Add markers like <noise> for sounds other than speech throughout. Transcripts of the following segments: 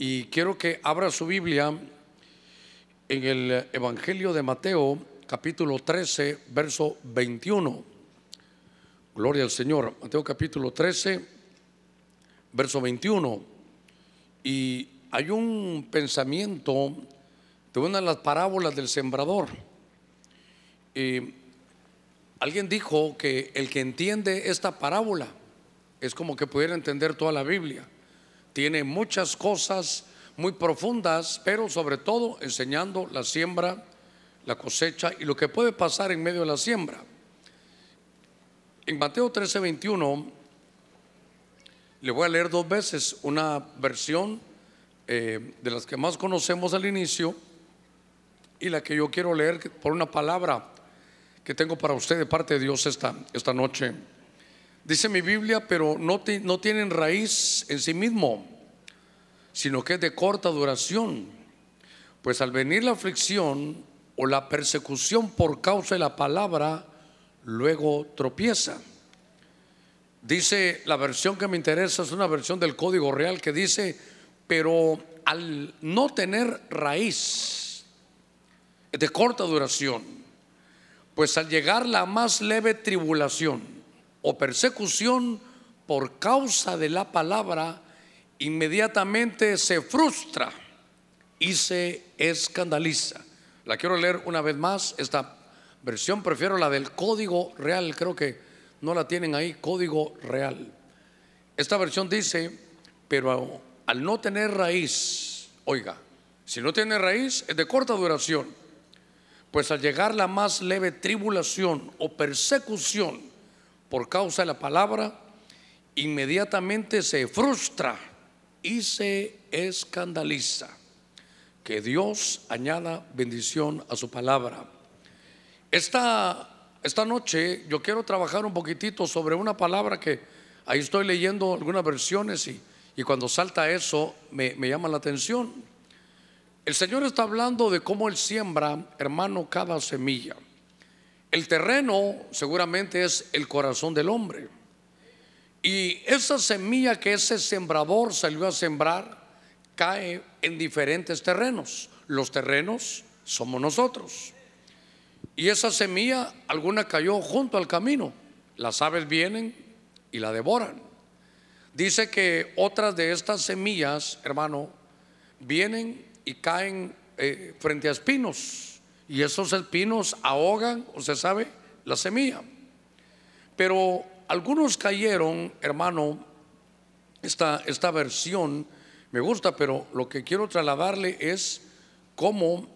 y quiero que abra su Biblia en el Evangelio de Mateo, capítulo 13, verso 21. Gloria al Señor. Mateo capítulo 13, verso 21. Y hay un pensamiento de una de las parábolas del sembrador. Y alguien dijo que el que entiende esta parábola es como que pudiera entender toda la Biblia tiene muchas cosas muy profundas, pero sobre todo enseñando la siembra, la cosecha y lo que puede pasar en medio de la siembra. En Mateo 13, 21, le voy a leer dos veces una versión eh, de las que más conocemos al inicio y la que yo quiero leer por una palabra que tengo para usted de parte de Dios esta, esta noche. Dice mi Biblia, pero no, no tienen raíz en sí mismo, sino que es de corta duración. Pues al venir la aflicción o la persecución por causa de la palabra, luego tropieza. Dice la versión que me interesa, es una versión del Código Real que dice, pero al no tener raíz de corta duración, pues al llegar la más leve tribulación, o persecución por causa de la palabra, inmediatamente se frustra y se escandaliza. La quiero leer una vez más, esta versión prefiero la del código real, creo que no la tienen ahí, código real. Esta versión dice, pero al no tener raíz, oiga, si no tiene raíz es de corta duración, pues al llegar la más leve tribulación o persecución por causa de la palabra, inmediatamente se frustra y se escandaliza. Que Dios añada bendición a su palabra. Esta, esta noche yo quiero trabajar un poquitito sobre una palabra que ahí estoy leyendo algunas versiones y, y cuando salta eso me, me llama la atención. El Señor está hablando de cómo Él siembra, hermano, cada semilla. El terreno seguramente es el corazón del hombre. Y esa semilla que ese sembrador salió a sembrar cae en diferentes terrenos. Los terrenos somos nosotros. Y esa semilla, alguna cayó junto al camino. Las aves vienen y la devoran. Dice que otras de estas semillas, hermano, vienen y caen eh, frente a espinos y esos espinos ahogan, se sabe, la semilla. Pero algunos cayeron, hermano, esta, esta versión me gusta, pero lo que quiero trasladarle es cómo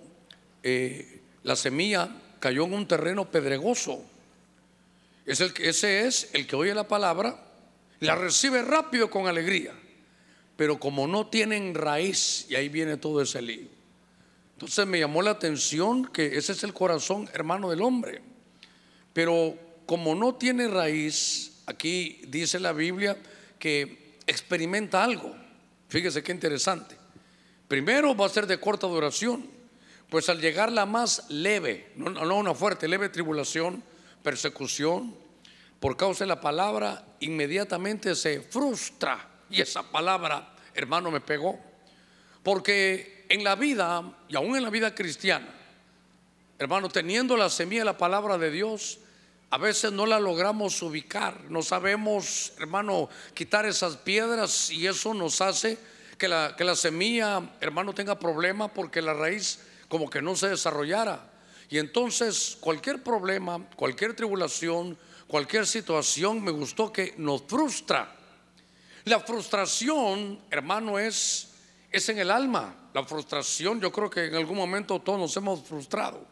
eh, la semilla cayó en un terreno pedregoso. Es el, ese es el que oye la palabra, la recibe rápido con alegría, pero como no tienen raíz, y ahí viene todo ese lío. Entonces me llamó la atención que ese es el corazón hermano del hombre. Pero como no tiene raíz, aquí dice la Biblia que experimenta algo. Fíjese qué interesante. Primero va a ser de corta duración, pues al llegar la más leve, no, no una fuerte, leve tribulación, persecución, por causa de la palabra, inmediatamente se frustra. Y esa palabra, hermano, me pegó. Porque en la vida, y aún en la vida cristiana, hermano, teniendo la semilla de la palabra de Dios, a veces no la logramos ubicar, no sabemos, hermano, quitar esas piedras y eso nos hace que la, que la semilla, hermano, tenga problema porque la raíz como que no se desarrollara. Y entonces cualquier problema, cualquier tribulación, cualquier situación, me gustó que nos frustra. La frustración, hermano, es, es en el alma. La frustración, yo creo que en algún momento todos nos hemos frustrado.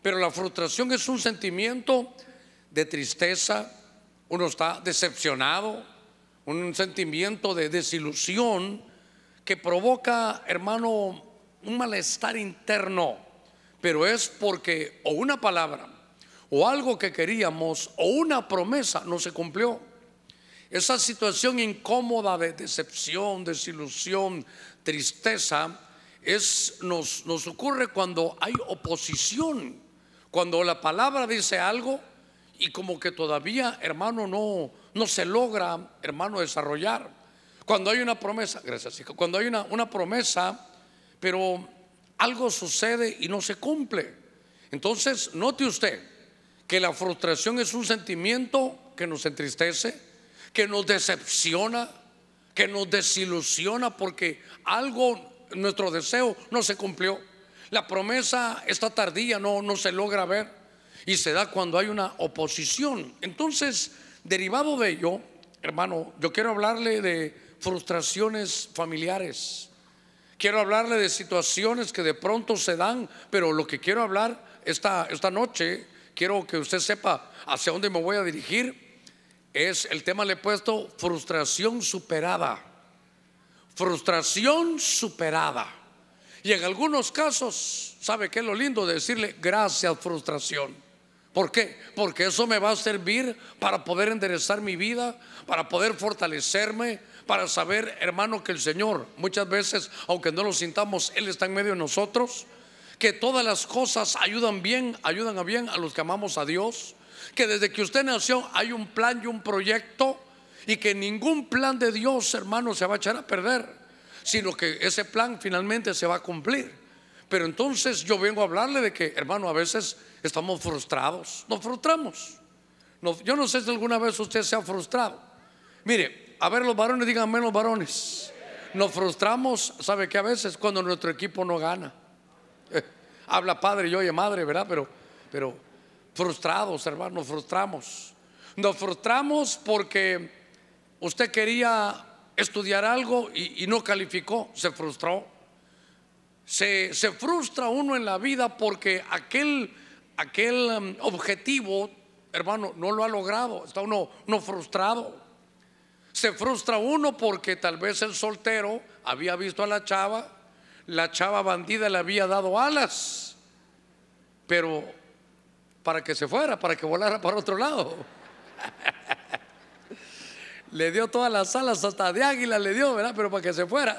Pero la frustración es un sentimiento de tristeza, uno está decepcionado, un sentimiento de desilusión que provoca, hermano, un malestar interno, pero es porque o una palabra, o algo que queríamos, o una promesa no se cumplió. Esa situación incómoda de decepción, desilusión, tristeza, es, nos, nos ocurre cuando hay oposición, cuando la palabra dice algo y como que todavía, hermano, no, no se logra, hermano, desarrollar. Cuando hay una promesa, gracias, cuando hay una, una promesa, pero algo sucede y no se cumple. Entonces, note usted que la frustración es un sentimiento que nos entristece, que nos decepciona, que nos desilusiona porque algo, nuestro deseo no se cumplió. La promesa está tardía, no, no se logra ver y se da cuando hay una oposición. Entonces, derivado de ello, hermano, yo quiero hablarle de frustraciones familiares. Quiero hablarle de situaciones que de pronto se dan, pero lo que quiero hablar esta, esta noche, quiero que usted sepa hacia dónde me voy a dirigir, es el tema le he puesto frustración superada. Frustración superada. Y en algunos casos, ¿sabe qué es lo lindo de decirle gracias frustración? ¿Por qué? Porque eso me va a servir para poder enderezar mi vida, para poder fortalecerme, para saber, hermano, que el Señor muchas veces, aunque no lo sintamos, Él está en medio de nosotros, que todas las cosas ayudan bien, ayudan a bien a los que amamos a Dios, que desde que usted nació hay un plan y un proyecto y que ningún plan de Dios, hermano, se va a echar a perder, sino que ese plan finalmente se va a cumplir. Pero entonces yo vengo a hablarle de que, hermano, a veces estamos frustrados, nos frustramos. yo no sé si alguna vez usted se ha frustrado. Mire, a ver, los varones digan menos varones. Nos frustramos, ¿sabe que A veces cuando nuestro equipo no gana. habla padre y oye madre, ¿verdad? Pero, pero frustrados, hermanos, nos frustramos. Nos frustramos porque usted quería estudiar algo y, no calificó, se frustró. Se, frustra uno en la vida porque aquel, aquel um, objetivo, hermano, no lo ha logrado. Está uno no frustrado. Se frustra uno porque tal vez el soltero había visto a la chava, la chava bandida le había dado alas, pero para que se fuera, para que volara para otro lado. <laughs> le dio todas las alas, hasta de águila le dio, ¿verdad? Pero para que se fuera.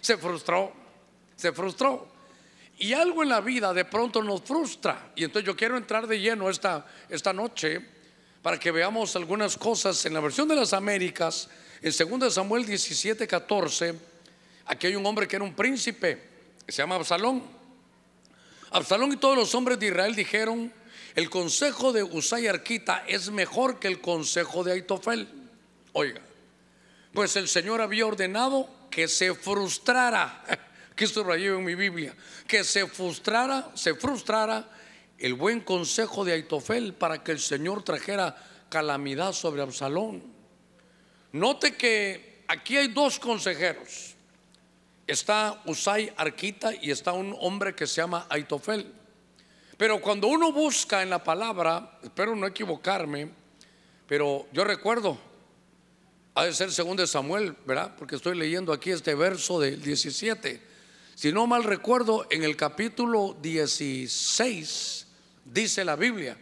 Se frustró, se frustró. Y algo en la vida de pronto nos frustra. Y entonces yo quiero entrar de lleno esta, esta noche para que veamos algunas cosas en la versión de las Américas, en 2 Samuel 17, 14, aquí hay un hombre que era un príncipe, se llama Absalón. Absalón y todos los hombres de Israel dijeron, el consejo de Usay Arquita es mejor que el consejo de Aitofel. Oiga, pues el Señor había ordenado que se frustrara, <laughs> que esto rayó en mi Biblia, que se frustrara, se frustrara el buen consejo de Aitofel para que el Señor trajera calamidad sobre Absalón. Note que aquí hay dos consejeros. Está Usai Arquita y está un hombre que se llama Aitofel. Pero cuando uno busca en la palabra, espero no equivocarme, pero yo recuerdo, ha de ser segundo de Samuel, ¿verdad? Porque estoy leyendo aquí este verso del 17. Si no mal recuerdo, en el capítulo 16 dice la Biblia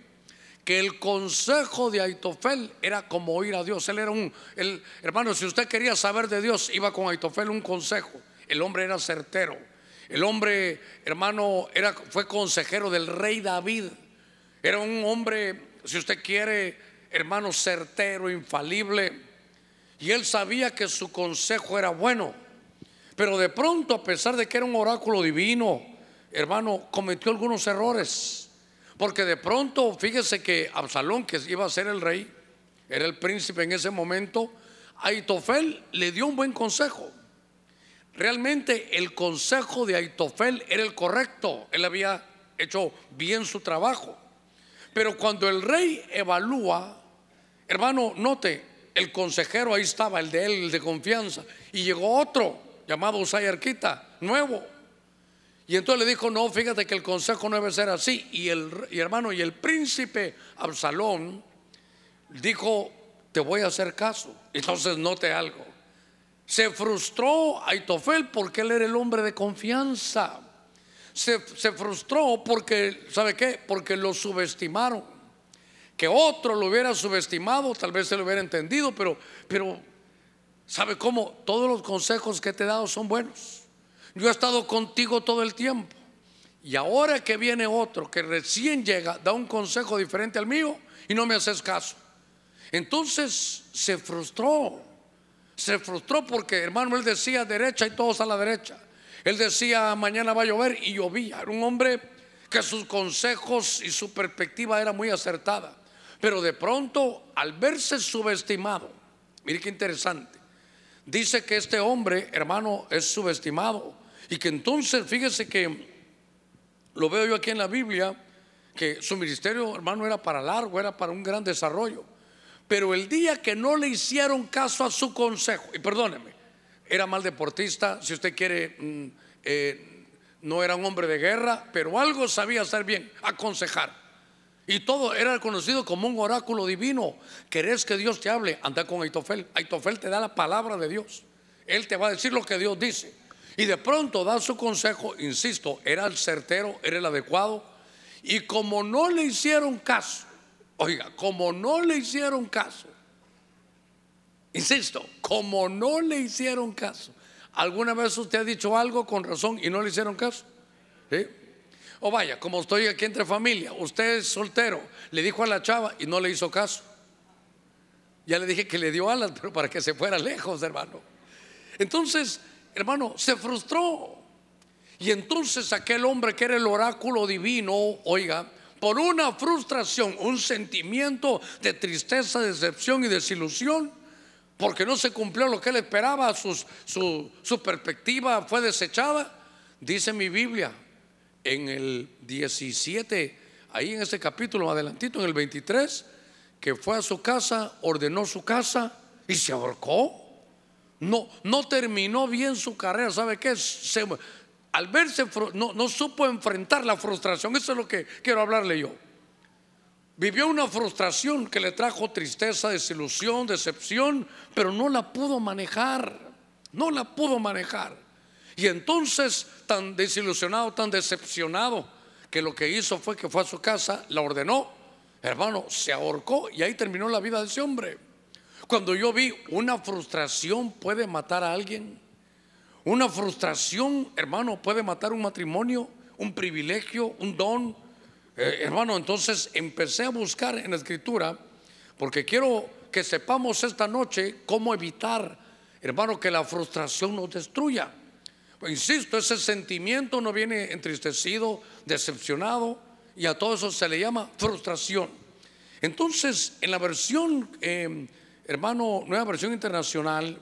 que el consejo de Aitofel era como oír a Dios. Él era un, el, hermano, si usted quería saber de Dios, iba con Aitofel un consejo. El hombre era certero. El hombre, hermano, era, fue consejero del rey David. Era un hombre, si usted quiere, hermano, certero, infalible. Y él sabía que su consejo era bueno. Pero de pronto, a pesar de que era un oráculo divino, hermano, cometió algunos errores. Porque de pronto, fíjese que Absalón, que iba a ser el rey, era el príncipe en ese momento, Aitofel le dio un buen consejo. Realmente el consejo de Aitofel era el correcto, él había hecho bien su trabajo. Pero cuando el rey evalúa, hermano, note, el consejero ahí estaba, el de él, el de confianza, y llegó otro llamado Usay Arquita, nuevo. Y entonces le dijo, no, fíjate que el consejo no debe ser así. Y el hermano, y el príncipe Absalón dijo, te voy a hacer caso. Entonces note algo. Se frustró Aitofel porque él era el hombre de confianza. Se, se frustró porque, ¿sabe qué? Porque lo subestimaron. Que otro lo hubiera subestimado, tal vez se lo hubiera entendido, pero, pero ¿sabe cómo? Todos los consejos que te he dado son buenos. Yo he estado contigo todo el tiempo. Y ahora que viene otro que recién llega, da un consejo diferente al mío y no me haces caso. Entonces se frustró. Se frustró porque, hermano, él decía derecha y todos a la derecha. Él decía mañana va a llover y llovía. Era un hombre que sus consejos y su perspectiva era muy acertada. Pero de pronto, al verse subestimado, mire qué interesante, dice que este hombre, hermano, es subestimado. Y que entonces, fíjese que lo veo yo aquí en la Biblia, que su ministerio, hermano, era para largo, era para un gran desarrollo. Pero el día que no le hicieron caso a su consejo, y perdóneme, era mal deportista, si usted quiere, mm, eh, no era un hombre de guerra, pero algo sabía hacer bien, aconsejar. Y todo era conocido como un oráculo divino. ¿Querés que Dios te hable? Anda con Aitofel. Aitofel te da la palabra de Dios. Él te va a decir lo que Dios dice. Y de pronto da su consejo, insisto, era el certero, era el adecuado. Y como no le hicieron caso, oiga, como no le hicieron caso, insisto, como no le hicieron caso, ¿alguna vez usted ha dicho algo con razón y no le hicieron caso? ¿Sí? O vaya, como estoy aquí entre familia, usted es soltero, le dijo a la chava y no le hizo caso. Ya le dije que le dio alas, pero para que se fuera lejos, hermano. Entonces, hermano, se frustró. Y entonces aquel hombre que era el oráculo divino, oiga, por una frustración, un sentimiento de tristeza, decepción y desilusión, porque no se cumplió lo que él esperaba, su, su perspectiva fue desechada, dice mi Biblia, en el 17, ahí en ese capítulo adelantito, en el 23, que fue a su casa, ordenó su casa y se ahorcó. No, no terminó bien su carrera, ¿sabe qué? al verse, no, no supo enfrentar la frustración, eso es lo que quiero hablarle yo. Vivió una frustración que le trajo tristeza, desilusión, decepción, pero no la pudo manejar, no la pudo manejar. Y entonces, tan desilusionado, tan decepcionado, que lo que hizo fue que fue a su casa, la ordenó, hermano, se ahorcó y ahí terminó la vida de ese hombre. Cuando yo vi una frustración puede matar a alguien, una frustración, hermano, puede matar un matrimonio, un privilegio, un don. Eh, hermano, entonces empecé a buscar en la escritura, porque quiero que sepamos esta noche cómo evitar, hermano, que la frustración nos destruya. Insisto, ese sentimiento no viene entristecido, decepcionado, y a todo eso se le llama frustración. Entonces, en la versión, em, hermano, nueva versión internacional,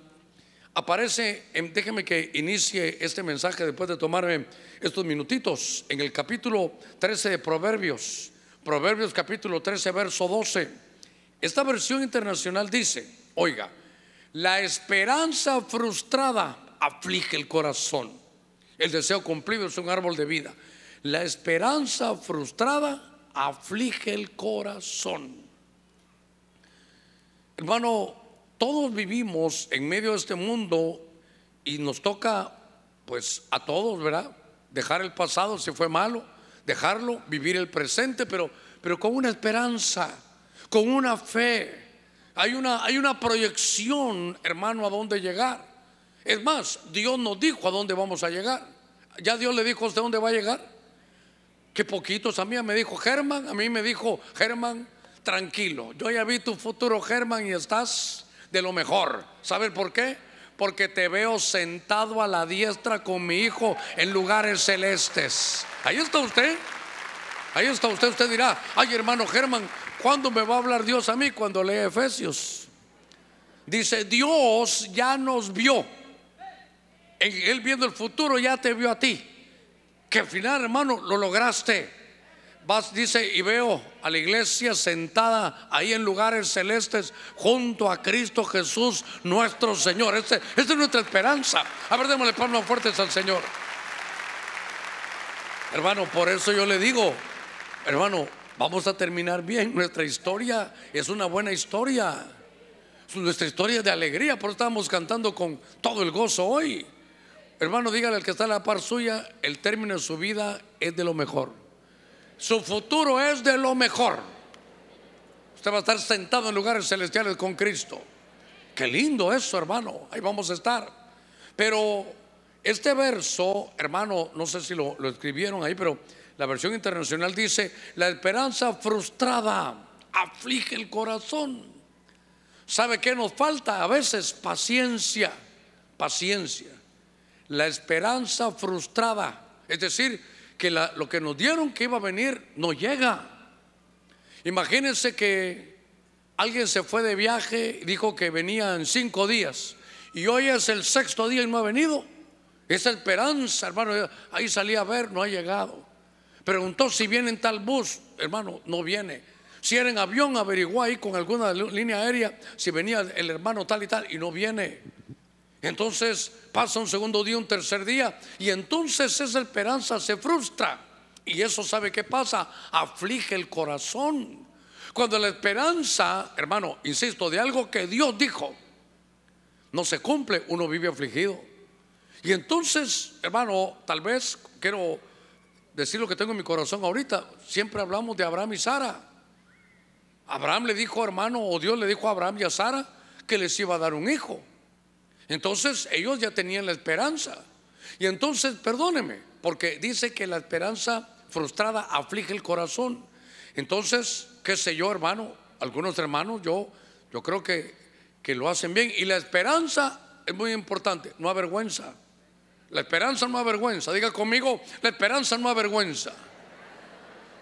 aparece, déjeme que inicie este mensaje después de tomarme estos minutitos, en el capítulo 13 de Proverbios, Proverbios capítulo 13, verso 12. Esta versión internacional dice, oiga, la esperanza frustrada aflige el corazón. El deseo cumplido es un árbol de vida. La esperanza frustrada aflige el corazón. Hermano, todos vivimos en medio de este mundo y nos toca, pues a todos, ¿verdad? Dejar el pasado si fue malo, dejarlo, vivir el presente, pero, pero con una esperanza, con una fe. Hay una, hay una proyección, hermano, a dónde llegar. Es más, Dios nos dijo a dónde vamos a llegar. Ya Dios le dijo a usted dónde va a llegar. Que poquitos a mí me dijo Germán, a mí me dijo Germán, tranquilo. Yo ya vi tu futuro, Germán, y estás de lo mejor. ¿Sabes por qué? Porque te veo sentado a la diestra con mi hijo en lugares celestes. Ahí está usted. Ahí está usted. Usted dirá, ay hermano Germán, ¿cuándo me va a hablar Dios a mí? Cuando lee Efesios. Dice, Dios ya nos vio él viendo el futuro ya te vio a ti. Que al final, hermano, lo lograste. Vas, dice, y veo a la iglesia sentada ahí en lugares celestes junto a Cristo Jesús, nuestro Señor. Esta es nuestra esperanza. A ver, démosle palmas fuertes al Señor. Hermano, por eso yo le digo, hermano, vamos a terminar bien. Nuestra historia es una buena historia. Nuestra historia de alegría, por eso estamos cantando con todo el gozo hoy. Hermano, dígale al que está a la par suya, el término de su vida es de lo mejor. Su futuro es de lo mejor. Usted va a estar sentado en lugares celestiales con Cristo. Qué lindo eso, hermano. Ahí vamos a estar. Pero este verso, hermano, no sé si lo, lo escribieron ahí, pero la versión internacional dice, la esperanza frustrada aflige el corazón. ¿Sabe qué nos falta? A veces paciencia, paciencia. La esperanza frustrada. Es decir, que lo que nos dieron que iba a venir no llega. Imagínense que alguien se fue de viaje dijo que venía en cinco días y hoy es el sexto día y no ha venido. Esa esperanza, hermano, ahí salí a ver, no ha llegado. Preguntó si viene en tal bus, hermano, no viene. Si era en avión, averiguó ahí con alguna línea aérea si venía el hermano tal y tal y no viene. Entonces pasa un segundo día, un tercer día y entonces esa esperanza se frustra. Y eso sabe qué pasa, aflige el corazón. Cuando la esperanza, hermano, insisto, de algo que Dios dijo, no se cumple, uno vive afligido. Y entonces, hermano, tal vez quiero decir lo que tengo en mi corazón ahorita. Siempre hablamos de Abraham y Sara. Abraham le dijo, hermano, o Dios le dijo a Abraham y a Sara que les iba a dar un hijo. Entonces ellos ya tenían la esperanza. Y entonces, perdóneme, porque dice que la esperanza frustrada aflige el corazón. Entonces, qué sé yo, hermano, algunos hermanos, yo, yo creo que, que lo hacen bien. Y la esperanza es muy importante, no avergüenza. La esperanza no avergüenza. Diga conmigo, la esperanza no avergüenza.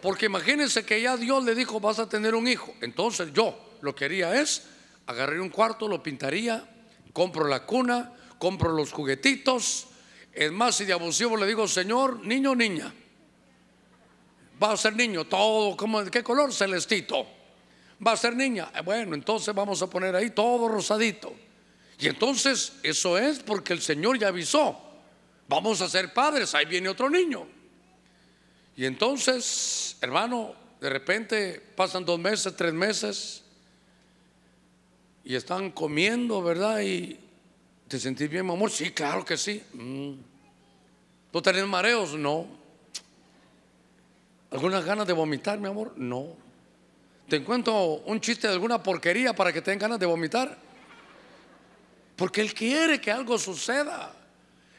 Porque imagínense que ya Dios le dijo, vas a tener un hijo. Entonces yo lo que haría es, agarrar un cuarto, lo pintaría, compro la cuna, compro los juguetitos. Es más, si de abusivo le digo, Señor, niño o niña, va a ser niño, todo, como, ¿de qué color? Celestito. Va a ser niña. Eh, bueno, entonces vamos a poner ahí todo rosadito. Y entonces eso es porque el Señor ya avisó. Vamos a ser padres, ahí viene otro niño. Y entonces, hermano, de repente pasan dos meses, tres meses, y están comiendo, ¿verdad? Y te sentís bien, mi amor. Sí, claro que sí. Mm. ¿Tú tenés mareos? No. ¿Algunas ganas de vomitar, mi amor? No. ¿Te encuentro un chiste de alguna porquería para que tengan ganas de vomitar? Porque Él quiere que algo suceda.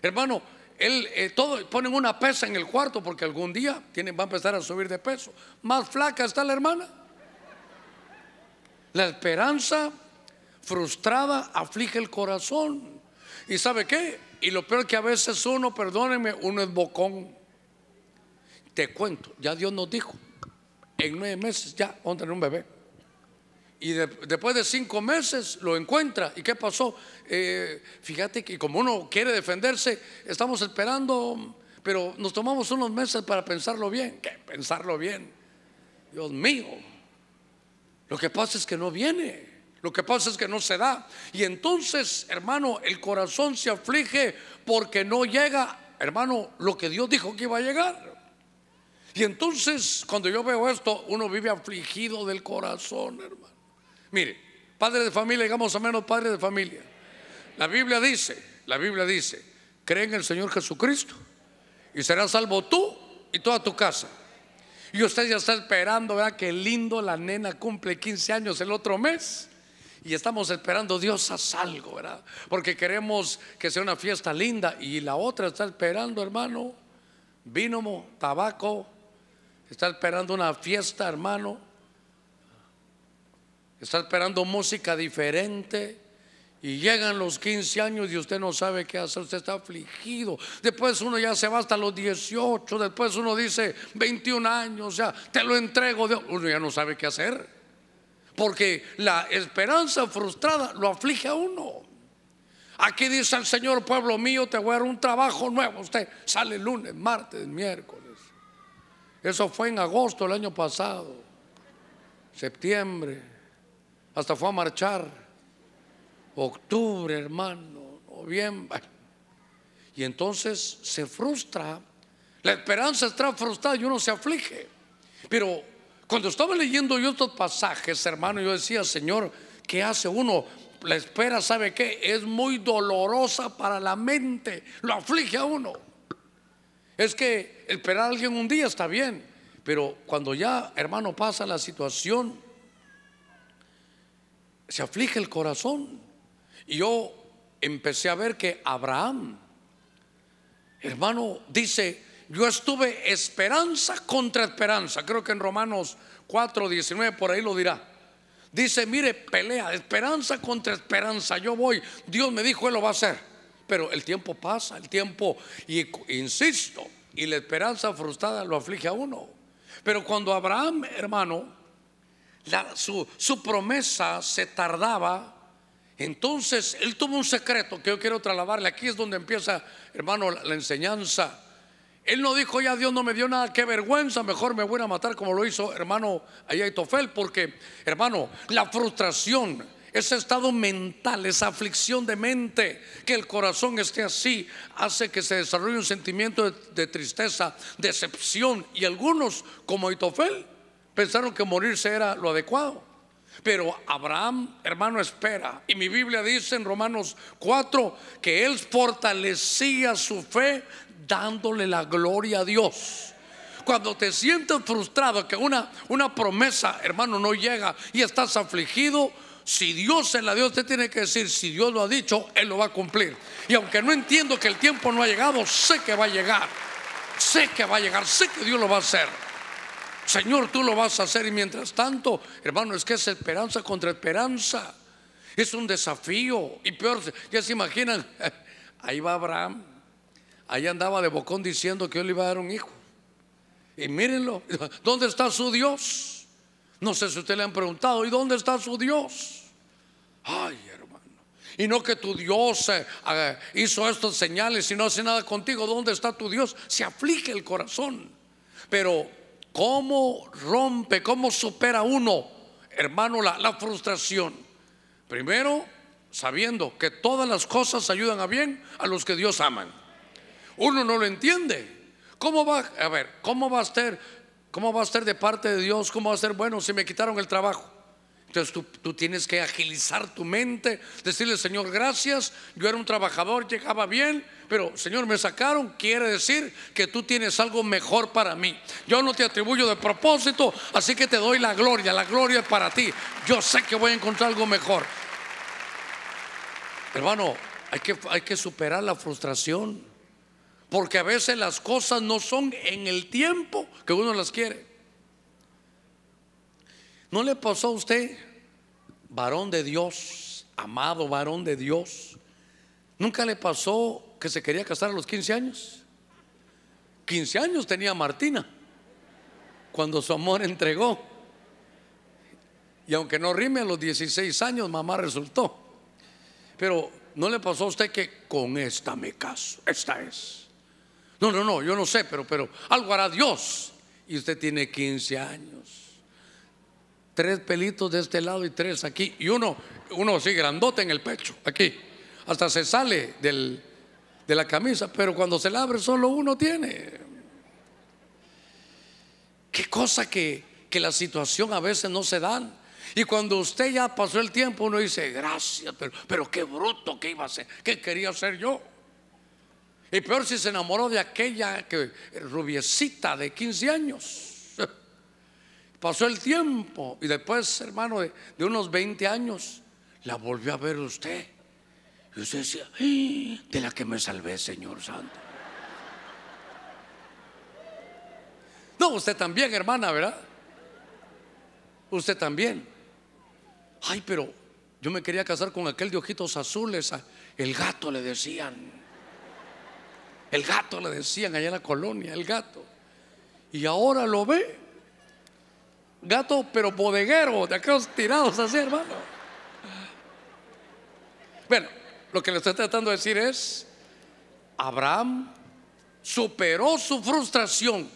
Hermano, Él eh, todo ponen una pesa en el cuarto porque algún día tienen, va a empezar a subir de peso. Más flaca está la hermana. La esperanza frustrada aflige el corazón. ¿Y sabe qué? Y lo peor que a veces uno, perdónenme, uno es bocón. Te cuento, ya Dios nos dijo, en nueve meses ya vamos a tener un bebé. Y después de cinco meses lo encuentra. ¿Y qué pasó? Eh, fíjate que como uno quiere defenderse, estamos esperando, pero nos tomamos unos meses para pensarlo bien. ¿Qué? Pensarlo bien. Dios mío. Lo que pasa es que no viene. Lo que pasa es que no se da. Y entonces, hermano, el corazón se aflige porque no llega, hermano, lo que Dios dijo que iba a llegar. Y entonces, cuando yo veo esto, uno vive afligido del corazón, hermano. Mire, padre de familia, digamos a menos padre de familia. La Biblia dice, la Biblia dice, cree en el Señor Jesucristo y serás salvo tú y toda tu casa. Y usted ya está esperando, ¿verdad? Qué lindo, la nena cumple 15 años el otro mes y estamos esperando Dios haz algo, ¿verdad? Porque queremos que sea una fiesta linda y la otra está esperando, hermano, vino, tabaco, está esperando una fiesta, hermano, está esperando música diferente. Y llegan los 15 años y usted no sabe qué hacer, usted está afligido. Después uno ya se va hasta los 18, después uno dice 21 años, ya te lo entrego, uno ya no sabe qué hacer. Porque la esperanza frustrada lo aflige a uno. Aquí dice el Señor, pueblo mío, te voy a dar un trabajo nuevo. Usted sale lunes, martes, miércoles. Eso fue en agosto del año pasado, septiembre, hasta fue a marchar. Octubre, hermano, noviembre. Y entonces se frustra. La esperanza está frustrada y uno se aflige. Pero cuando estaba leyendo yo estos pasajes, hermano, yo decía, Señor, ¿qué hace uno? La espera, ¿sabe qué? Es muy dolorosa para la mente, lo aflige a uno. Es que esperar a alguien un día está bien, pero cuando ya, hermano, pasa la situación, se aflige el corazón. Y yo empecé a ver que Abraham, hermano, dice, yo estuve esperanza contra esperanza. Creo que en Romanos 4, 19 por ahí lo dirá. Dice, mire, pelea, esperanza contra esperanza. Yo voy, Dios me dijo, Él lo va a hacer. Pero el tiempo pasa, el tiempo, y insisto, y la esperanza frustrada lo aflige a uno. Pero cuando Abraham, hermano, su, su promesa se tardaba, entonces él tuvo un secreto que yo quiero trasladarle. Aquí es donde empieza, hermano, la enseñanza. Él no dijo, ya Dios no me dio nada, qué vergüenza, mejor me voy a matar como lo hizo hermano Tofel porque hermano, la frustración, ese estado mental, esa aflicción de mente, que el corazón esté así, hace que se desarrolle un sentimiento de, tristeza, decepción, y algunos, como Aitofel, pensaron que morirse era lo adecuado. Pero Abraham, hermano, espera. Y mi Biblia dice en Romanos 4 que él fortalecía su fe dándole la gloria a Dios. Cuando te sientes frustrado que una, una promesa, hermano, no llega y estás afligido, si Dios se la dio, usted tiene que decir, si Dios lo ha dicho, Él lo va a cumplir. Y aunque no entiendo que el tiempo no ha llegado, sé que va a llegar. Sé que va a llegar, sé que Dios lo va a hacer. Señor, tú lo vas a hacer. Y mientras tanto, hermano, es que es esperanza contra esperanza. Es un desafío. Y peor, ya se imaginan, <laughs> ahí va Abraham Ahí andaba de bocón diciendo que él iba a dar un hijo. Y mírenlo, <laughs> ¿dónde está su Dios? No sé si usted le han preguntado, ¿y dónde está su Dios? Ay, hermano. Y no que tu Dios eh, hizo estas señales y no hace nada contigo. ¿Dónde está tu Dios? Se aflige el corazón. Pero, ¿cómo rompe, cómo supera uno, hermano, la frustración? Primero, sabiendo que todas las cosas ayudan a bien a los que Dios aman. Uno no lo entiende. ¿Cómo va a ver, cómo va a estar cómo va a estar de parte de Dios? ¿Cómo va a ser bueno si me quitaron el trabajo? Entonces tú, tienes que agilizar tu mente, decirle, Señor, gracias, yo era un trabajador, llegaba bien, pero Señor, me sacaron, quiere decir que tú tienes algo mejor para mí. Yo no te atribuyo de propósito, así que te doy la gloria, la gloria es para ti. Yo sé que voy a encontrar algo mejor. Hermano, hay que, hay que superar la frustración. Porque a veces las cosas no son en el tiempo que uno las quiere. ¿No le pasó a usted, varón de Dios, amado varón de Dios? ¿Nunca le pasó que se quería casar a los 15 años? 15 años tenía Martina cuando su amor entregó. Y aunque no rime a los 16 años, mamá resultó. Pero ¿no le pasó a usted que con esta me caso? Esta es. No, no, no, yo no sé, pero, pero algo hará Dios. Y usted tiene 15 años. Tres pelitos de este lado y tres aquí. Y uno, uno así grandote en el pecho, aquí. Hasta se sale del, de la camisa, pero cuando se la abre solo uno tiene. Qué cosa que, que la situación a veces no se dan. Y cuando usted ya pasó el tiempo, uno dice, gracias, pero, pero qué bruto que iba a ser, qué quería ser yo. Y peor si se enamoró de aquella que, rubiecita de 15 años. <laughs> Pasó el tiempo y después, hermano, de, unos 20 años, la volvió a ver usted. Y usted decía, de la que me salvé, Señor Santo. No, usted también, hermana, ¿verdad? Usted también. Ay, pero yo me quería casar con aquel de ojitos azules. El gato le decían. El gato le decían allá en la colonia, el gato. Y ahora lo ve. Gato, pero bodeguero, de aquellos tirados así, hermano. Bueno, lo que le estoy tratando de decir es, Abraham superó su frustración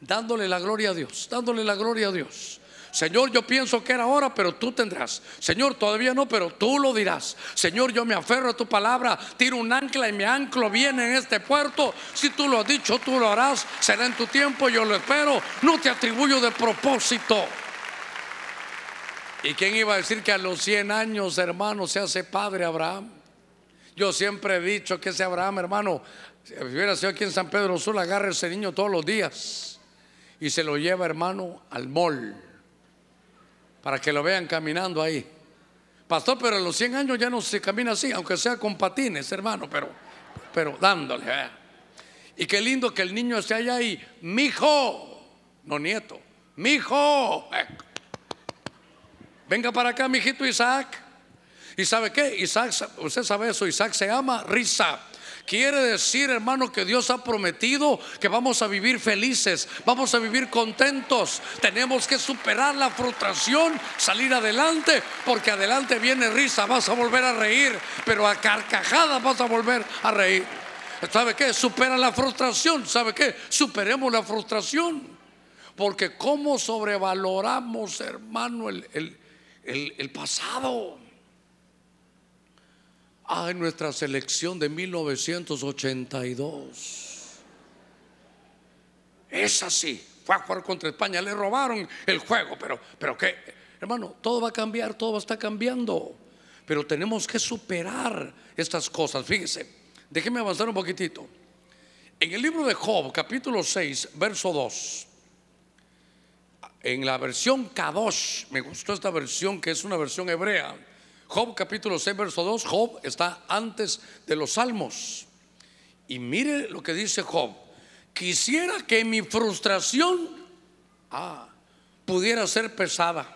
dándole la gloria a Dios, dándole la gloria a Dios. Señor, yo pienso que era hora, pero tú tendrás. Señor, todavía no, pero tú lo dirás. Señor, yo me aferro a tu palabra, tiro un ancla y mi anclo viene en este puerto. Si tú lo has dicho, tú lo harás. Será en tu tiempo, yo lo espero. No te atribuyo de propósito. ¿Y quién iba a decir que a los 100 años, hermano, se hace padre Abraham? Yo siempre he dicho que ese Abraham, hermano, si hubiera sido aquí en San Pedro Sur, agarra ese niño todos los días y se lo lleva, hermano, al mall para que lo vean caminando ahí. Pastor, pero a los 100 años ya no se camina así, aunque sea con patines, hermano, pero, pero dándole. ¿eh? Y qué lindo que el niño esté allá ahí, mi hijo, no nieto, mi hijo. Eh. Venga para acá, mi hijito Isaac. ¿Y sabe qué? Isaac, usted sabe eso, Isaac se llama risa. Quiere decir, hermano, que Dios ha prometido que vamos a vivir felices, vamos a vivir contentos. Tenemos que superar la frustración, salir adelante, porque adelante viene risa, vas a volver a reír, pero a carcajadas vas a volver a reír. ¿Sabe qué? Supera la frustración. ¿Sabe qué? Superemos la frustración. Porque cómo sobrevaloramos, hermano, el, el pasado. Ay, nuestra selección de 1982. Es así. Fue a jugar contra España, le robaron el juego, pero, pero qué, hermano, todo va a cambiar, todo está cambiando. Pero tenemos que superar estas cosas. Fíjese, déjeme avanzar un poquitito. En el libro de Job, capítulo 6, verso 2, en la versión Kadosh, me gustó esta versión que es una versión hebrea Job capítulo 6, verso 2, Job está antes de los salmos. Y mire lo que dice Job. Quisiera que mi frustración ah, pudiera ser pesada.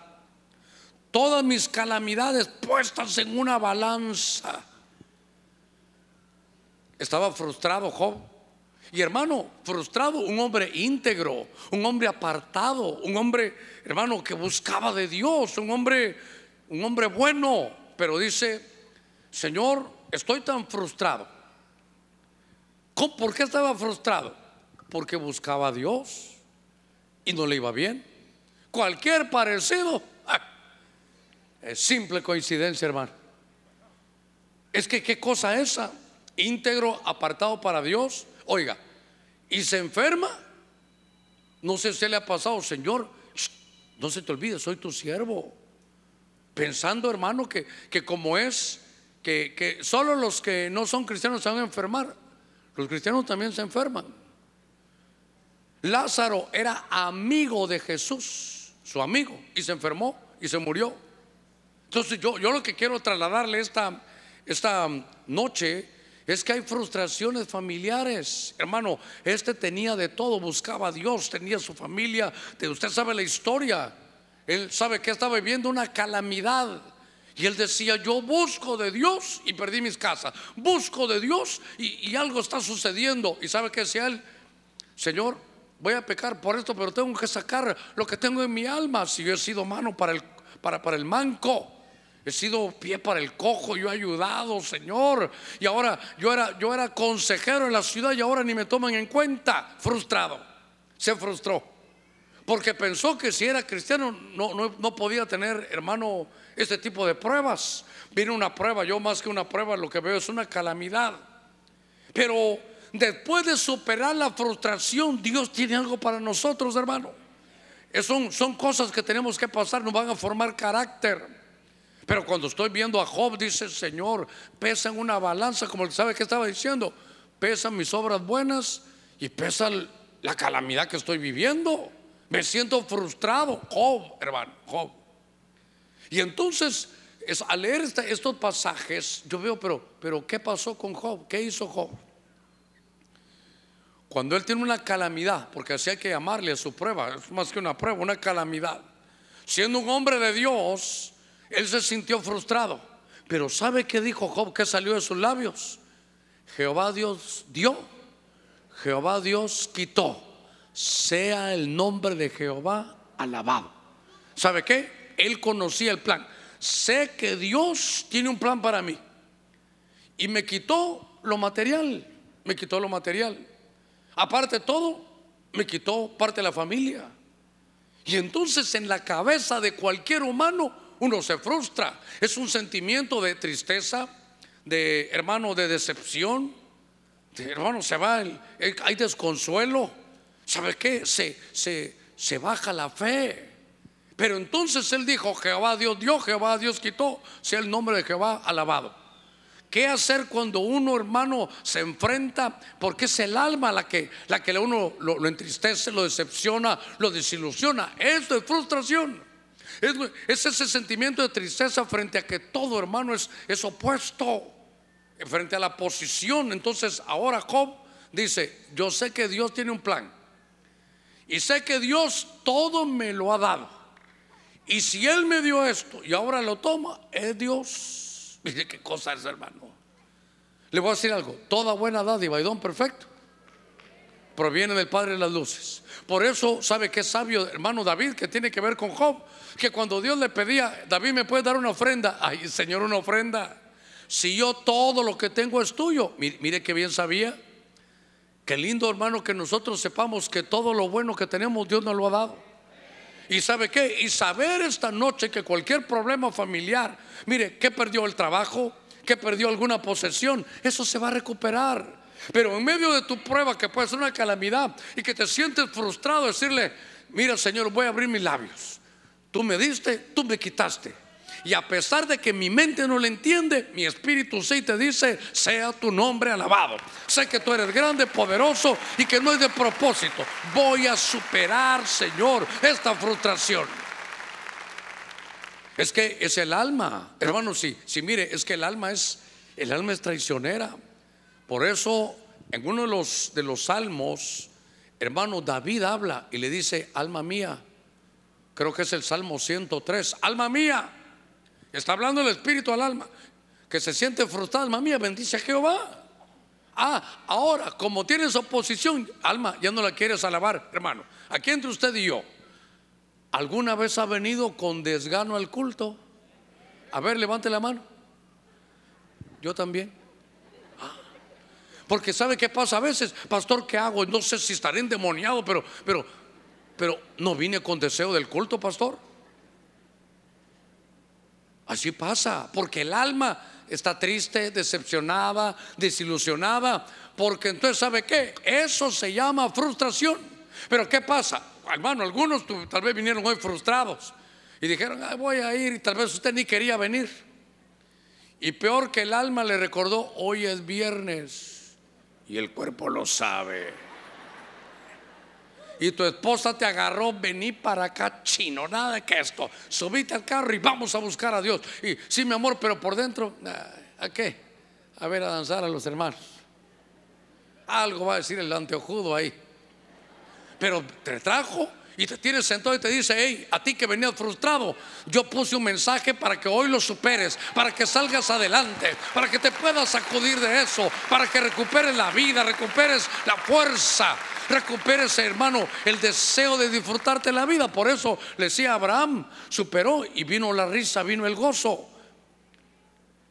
Todas mis calamidades puestas en una balanza. Estaba frustrado Job. Y hermano, frustrado, un hombre íntegro, un hombre apartado, un hombre, hermano, que buscaba de Dios, un hombre un hombre bueno, pero dice, Señor, estoy tan frustrado. ¿Por qué estaba frustrado? Porque buscaba a Dios y no le iba bien. Cualquier parecido ah, es simple coincidencia, hermano. Es que qué cosa esa, íntegro, apartado para Dios. Oiga, y se enferma. No sé si le ha pasado, Señor, no se te olvide, soy tu siervo pensando, hermano, que, que como es, que, que solo los que no son cristianos se van a enfermar, los cristianos también se enferman. Lázaro era amigo de Jesús, su amigo, y se enfermó y se murió. Entonces yo, yo lo que quiero trasladarle esta, esta noche es que hay frustraciones familiares. Hermano, este tenía de todo, buscaba a Dios, tenía su familia, usted sabe la historia. Él sabe que estaba viviendo una calamidad. Y él decía, yo busco de Dios y perdí mis casas. Busco de Dios y, algo está sucediendo. Y sabe que decía él, Señor, voy a pecar por esto, pero tengo que sacar lo que tengo en mi alma. Si yo he sido mano para el, para, para el manco. He sido pie para el cojo, yo he ayudado, Señor. Y ahora yo era, yo era consejero en la ciudad y ahora ni me toman en cuenta. Frustrado. Se frustró porque pensó que si era cristiano no, no, podía tener, hermano, este tipo de pruebas. Viene una prueba, yo más que una prueba lo que veo es una calamidad. Pero después de superar la frustración, Dios tiene algo para nosotros, hermano. Son, son cosas que tenemos que pasar, nos van a formar carácter. Pero cuando estoy viendo a Job, dice Señor, pesa en una balanza, como él sabe que estaba diciendo, pesan mis obras buenas y pesa la calamidad que estoy viviendo. Me siento frustrado, Job, hermano, Job. Y entonces, es, al leer estos pasajes, yo veo, pero, pero, ¿qué pasó con Job? ¿Qué hizo Job? Cuando él tiene una calamidad, porque así hay que llamarle a su prueba, es más que una prueba, una calamidad. Siendo un hombre de Dios, él se sintió frustrado. Pero ¿sabe qué dijo Job? ¿Qué salió de sus labios? Jehová Dios dio, Jehová Dios quitó sea el nombre de Jehová alabado. ¿Sabe qué? Él conocía el plan. Sé que Dios tiene un plan para mí. Y me quitó lo material. Me quitó lo material. Aparte de todo, me quitó parte de la familia. Y entonces en la cabeza de cualquier humano uno se frustra. Es un sentimiento de tristeza, de hermano, de decepción. De, hermano, se va, hay desconsuelo. ¿Sabe qué? Se, se, se baja la fe. Pero entonces él dijo, Jehová Dios dio, Jehová Dios quitó, sea el nombre de Jehová alabado. ¿Qué hacer cuando uno, hermano, se enfrenta? Porque es el alma la que, la que uno lo, entristece, lo decepciona, lo desilusiona. Esto es frustración. Es, es, ese sentimiento de tristeza frente a que todo, hermano, es, es opuesto. Frente a la posición. Entonces, ahora Job dice: Yo sé que Dios tiene un plan. Y sé que Dios todo me lo ha dado. Y si Él me dio esto y ahora lo toma, es Dios. <laughs> Mire qué cosa es, hermano. Le voy a decir algo, toda buena dádiva y don perfecto proviene del Padre de las Luces. Por eso, ¿sabe qué sabio, hermano David, que tiene que ver con Job? Que cuando Dios le pedía, David, ¿me puede dar una ofrenda? Ay, Señor, una ofrenda. Si yo todo lo que tengo es tuyo. Mire, mire qué bien sabía. Qué lindo, hermano, que nosotros sepamos que todo lo bueno que tenemos Dios nos lo ha dado. ¿Y sabe qué? Y saber esta noche que cualquier problema familiar, mire, que perdió el trabajo, que perdió alguna posesión, eso se va a recuperar. Pero en medio de tu prueba, que puede ser una calamidad y que te sientes frustrado, decirle, mira Señor, voy a abrir mis labios. Tú me diste, tú me quitaste. Y a pesar de que mi mente no le entiende, mi espíritu sí te dice, sea tu nombre alabado. Sé que tú eres grande, poderoso y que no es de propósito. Voy a superar, Señor, esta frustración. Es que es el alma, hermano, sí, sí, mire, es que el alma es, el alma es traicionera. Por eso, en uno de los, de los salmos, hermano, David habla y le dice, alma mía, creo que es el Salmo 103, alma mía, Está hablando el espíritu al alma, que se siente frustrada, alma mía, bendice a Jehová. Ah, ahora, como tienes oposición, alma, ya no la quieres alabar, hermano. Aquí entre usted y yo, ¿alguna vez ha venido con desgano al culto? A ver, levante la mano. Yo también. Ah, porque sabe qué pasa a veces, pastor, ¿qué hago? No sé si estaré endemoniado, pero, pero, pero no vine con deseo del culto, pastor. Así pasa, porque el alma está triste, decepcionada, desilusionada, porque entonces sabe qué, eso se llama frustración. Pero ¿qué pasa? Hermano, algunos tal vez vinieron hoy frustrados y dijeron, voy a ir y tal vez usted ni quería venir. Y peor que el alma le recordó, hoy es viernes y el cuerpo lo sabe y tu esposa te agarró, vení para acá, chino, nada de que esto. Subite al carro y vamos a buscar a Dios. Y sí, mi amor, pero por dentro, ¿a qué? A ver, a danzar a los hermanos. Algo va a decir el anteojudo ahí. Pero te trajo y te tienes sentado y te dice, hey, a ti que venías frustrado, yo puse un mensaje para que hoy lo superes, para que salgas adelante, para que te puedas sacudir de eso, para que recuperes la vida, recuperes la fuerza, recuperes, hermano, el deseo de disfrutarte la vida. Por eso le decía Abraham, superó y vino la risa, vino el gozo.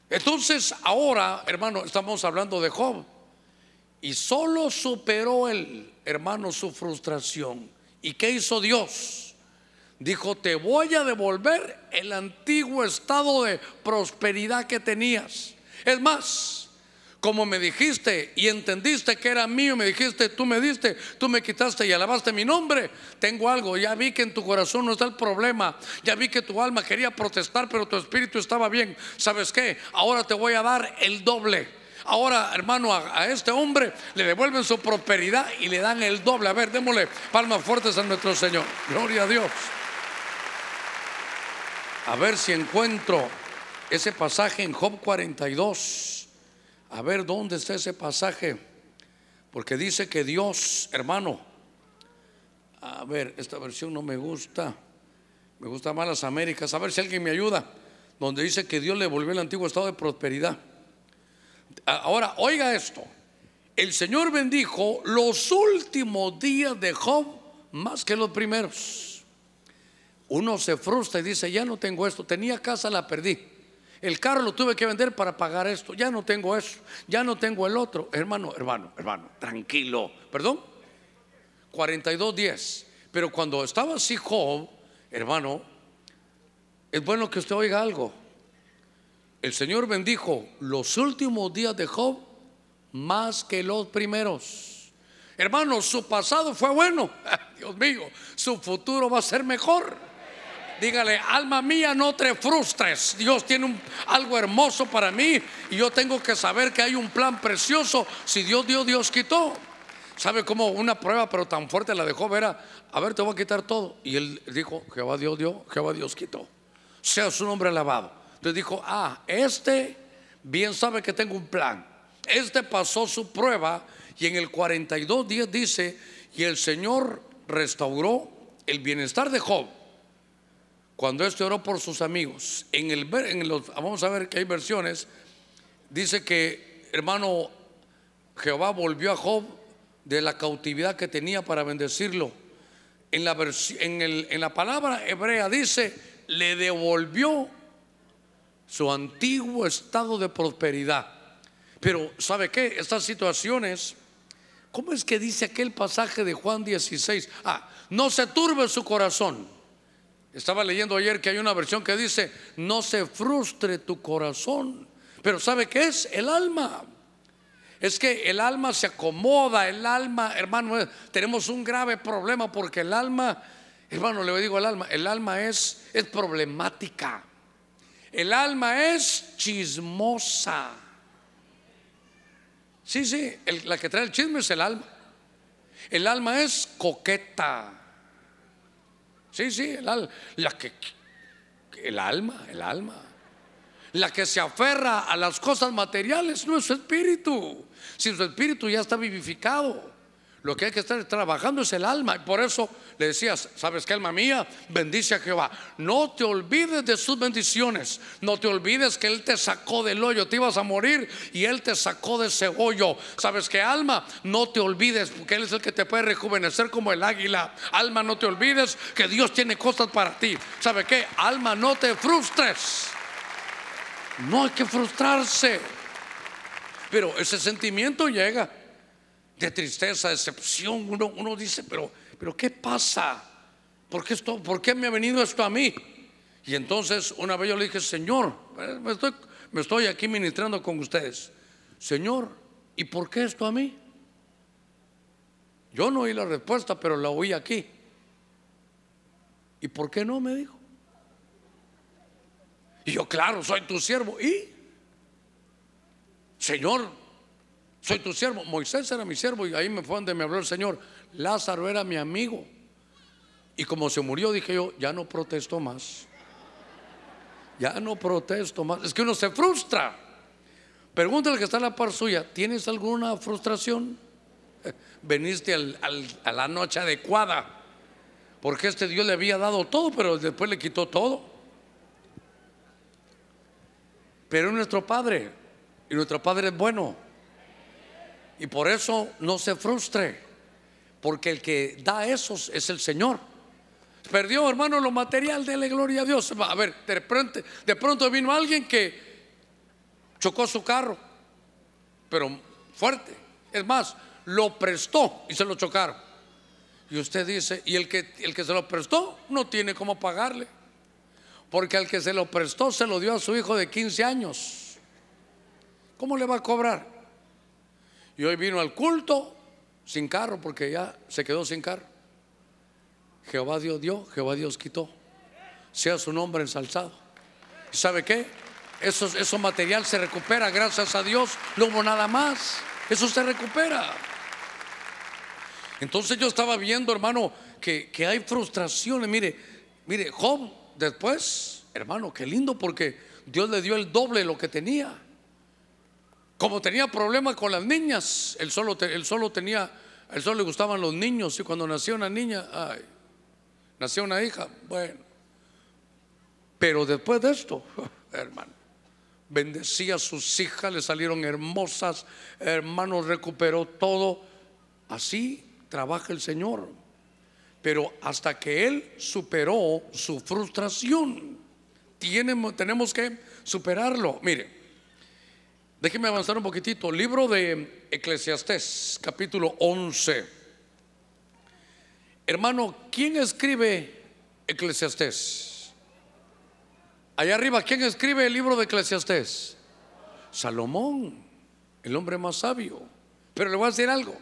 Entonces, ahora, hermano, estamos hablando de Job. Y solo superó el hermano su frustración. ¿Y qué hizo Dios? Dijo, te voy a devolver el antiguo estado de prosperidad que tenías. Es más, como me dijiste y entendiste que era mío, me dijiste, tú me diste, tú me quitaste y alabaste mi nombre, tengo algo, ya vi que en tu corazón no está el problema, ya vi que tu alma quería protestar, pero tu espíritu estaba bien. ¿Sabes qué? Ahora te voy a dar el doble. Ahora, hermano, a, este hombre le devuelven su prosperidad y le dan el doble. A ver, démosle palmas fuertes a nuestro Señor. Gloria a Dios. A ver si encuentro ese pasaje en Job 42. A ver, ¿dónde está ese pasaje? Porque dice que Dios, hermano, a ver, esta versión no me gusta, me gusta más las Américas, a ver si alguien me ayuda, donde dice que Dios le volvió el antiguo estado de prosperidad. Ahora, oiga esto, el Señor bendijo los últimos días de Job más que los primeros. Uno se frustra y dice, ya no tengo esto, tenía casa, la perdí. El carro lo tuve que vender para pagar esto. Ya no tengo eso. Ya no tengo el otro. Hermano, hermano, hermano, tranquilo. ¿Perdón? 42.10. Pero cuando estaba así Job, hermano, es bueno que usted oiga algo. El Señor bendijo los últimos días de Job más que los primeros. Hermano, su pasado fue bueno. <laughs> Dios mío, su futuro va a ser mejor. Dígale, alma mía, no te frustres. Dios tiene algo hermoso para mí y yo tengo que saber que hay un plan precioso. Si Dios dio, Dios quitó. ¿Sabe cómo una prueba, pero tan fuerte la dejó? Era, a ver, te voy a quitar todo. Y él dijo, Jehová Dios dio, Jehová Dios quitó. Sea su nombre alabado. Entonces dijo, ah, este bien sabe que tengo un plan. Este pasó su prueba y en el 42 días dice, y el Señor restauró el bienestar de Job cuando este oró por sus amigos, en el, en los, vamos a ver que hay versiones, dice que, hermano, Jehová volvió a Job de la cautividad que tenía para bendecirlo. En la, en, en la palabra hebrea dice, le devolvió su antiguo estado de prosperidad. Pero ¿sabe qué? Estas situaciones, ¿cómo es que dice aquel pasaje de Juan 16? Ah, no se turbe su corazón. Estaba leyendo ayer que hay una versión que dice, no se frustre tu corazón. Pero ¿sabe qué es? El alma. Es que el alma se acomoda, el alma, hermano, tenemos un grave problema porque el alma, hermano, le digo el alma, el alma es, es problemática. El alma es chismosa. Sí, sí, la que trae el chisme es el alma. El alma es coqueta. Sí, sí, el, la que, el alma, el alma. La que se aferra a las cosas materiales no es su espíritu. Si su espíritu ya está vivificado. Lo que hay que estar trabajando es el alma. Y por eso le decías, ¿sabes qué, alma mía? Bendice a Jehová. No te olvides de sus bendiciones. No te olvides que Él te sacó del hoyo. Te ibas a morir y Él te sacó de ese hoyo. ¿Sabes qué, alma? No te olvides porque Él es el que te puede rejuvenecer como el águila. Alma, no te olvides que Dios tiene cosas para ti. ¿Sabes qué? Alma, no te frustres. No hay que frustrarse. Pero ese sentimiento llega de tristeza, decepción. Uno, uno dice, pero, pero ¿qué pasa? ¿Por qué, esto, ¿Por qué me ha venido esto a mí? Y entonces una vez yo le dije, Señor, eh, me estoy, me estoy aquí ministrando con ustedes. Señor, ¿y por qué esto a mí? Yo no oí la respuesta, pero la oí aquí. ¿Y por qué no? Me dijo. Y yo, claro, soy tu siervo. ¿Y? Señor, soy tu siervo. Moisés era mi siervo y ahí me fue donde me habló el Señor. Lázaro era mi amigo. Y como se murió, dije yo, ya no protesto más. Ya no protesto más. Es que uno se frustra. Pregúntale que está en la par suya, ¿tienes alguna frustración? <laughs> Veniste a la noche adecuada. Porque este Dios le había dado todo, pero después le quitó todo. Pero nuestro Padre. Y nuestro Padre es bueno. Y por eso no se frustre, porque el que da esos es el Señor. Perdió, hermano, lo material, dele gloria a Dios. A ver, de pronto, de pronto vino alguien que chocó su carro, pero fuerte. Es más, lo prestó y se lo chocaron. Y usted dice, y el que, el que se lo prestó no tiene cómo pagarle. Porque al que se lo prestó se lo dio a su hijo de 15 años. ¿Cómo le va a cobrar? Y hoy vino al culto sin carro porque ya se quedó sin carro. Jehová Dios dio, Jehová Dios quitó. Sea su nombre ensalzado. ¿Y sabe qué? Eso, eso material se recupera, gracias a Dios. No hubo nada más. Eso se recupera. Entonces yo estaba viendo, hermano, que, que hay frustraciones. Mire, mire, Job después, hermano, qué lindo porque Dios le dio el doble de lo que tenía. Como tenía problemas con las niñas, él solo, solo tenía, él solo le gustaban los niños y cuando nació una niña, ay, nació una hija, bueno. Pero después de esto, <laughs> hermano, bendecía a sus hijas, le salieron hermosas, hermano, recuperó todo. Así trabaja el Señor. Pero hasta que Él superó su frustración, tenemos que superarlo. Mire, Déjeme avanzar un poquitito. Libro de Eclesiastés, capítulo 11. Hermano, ¿quién escribe Eclesiastés? Allá arriba, ¿quién escribe el libro de Eclesiastés? Salomón, el hombre más sabio. Pero le voy a decir algo.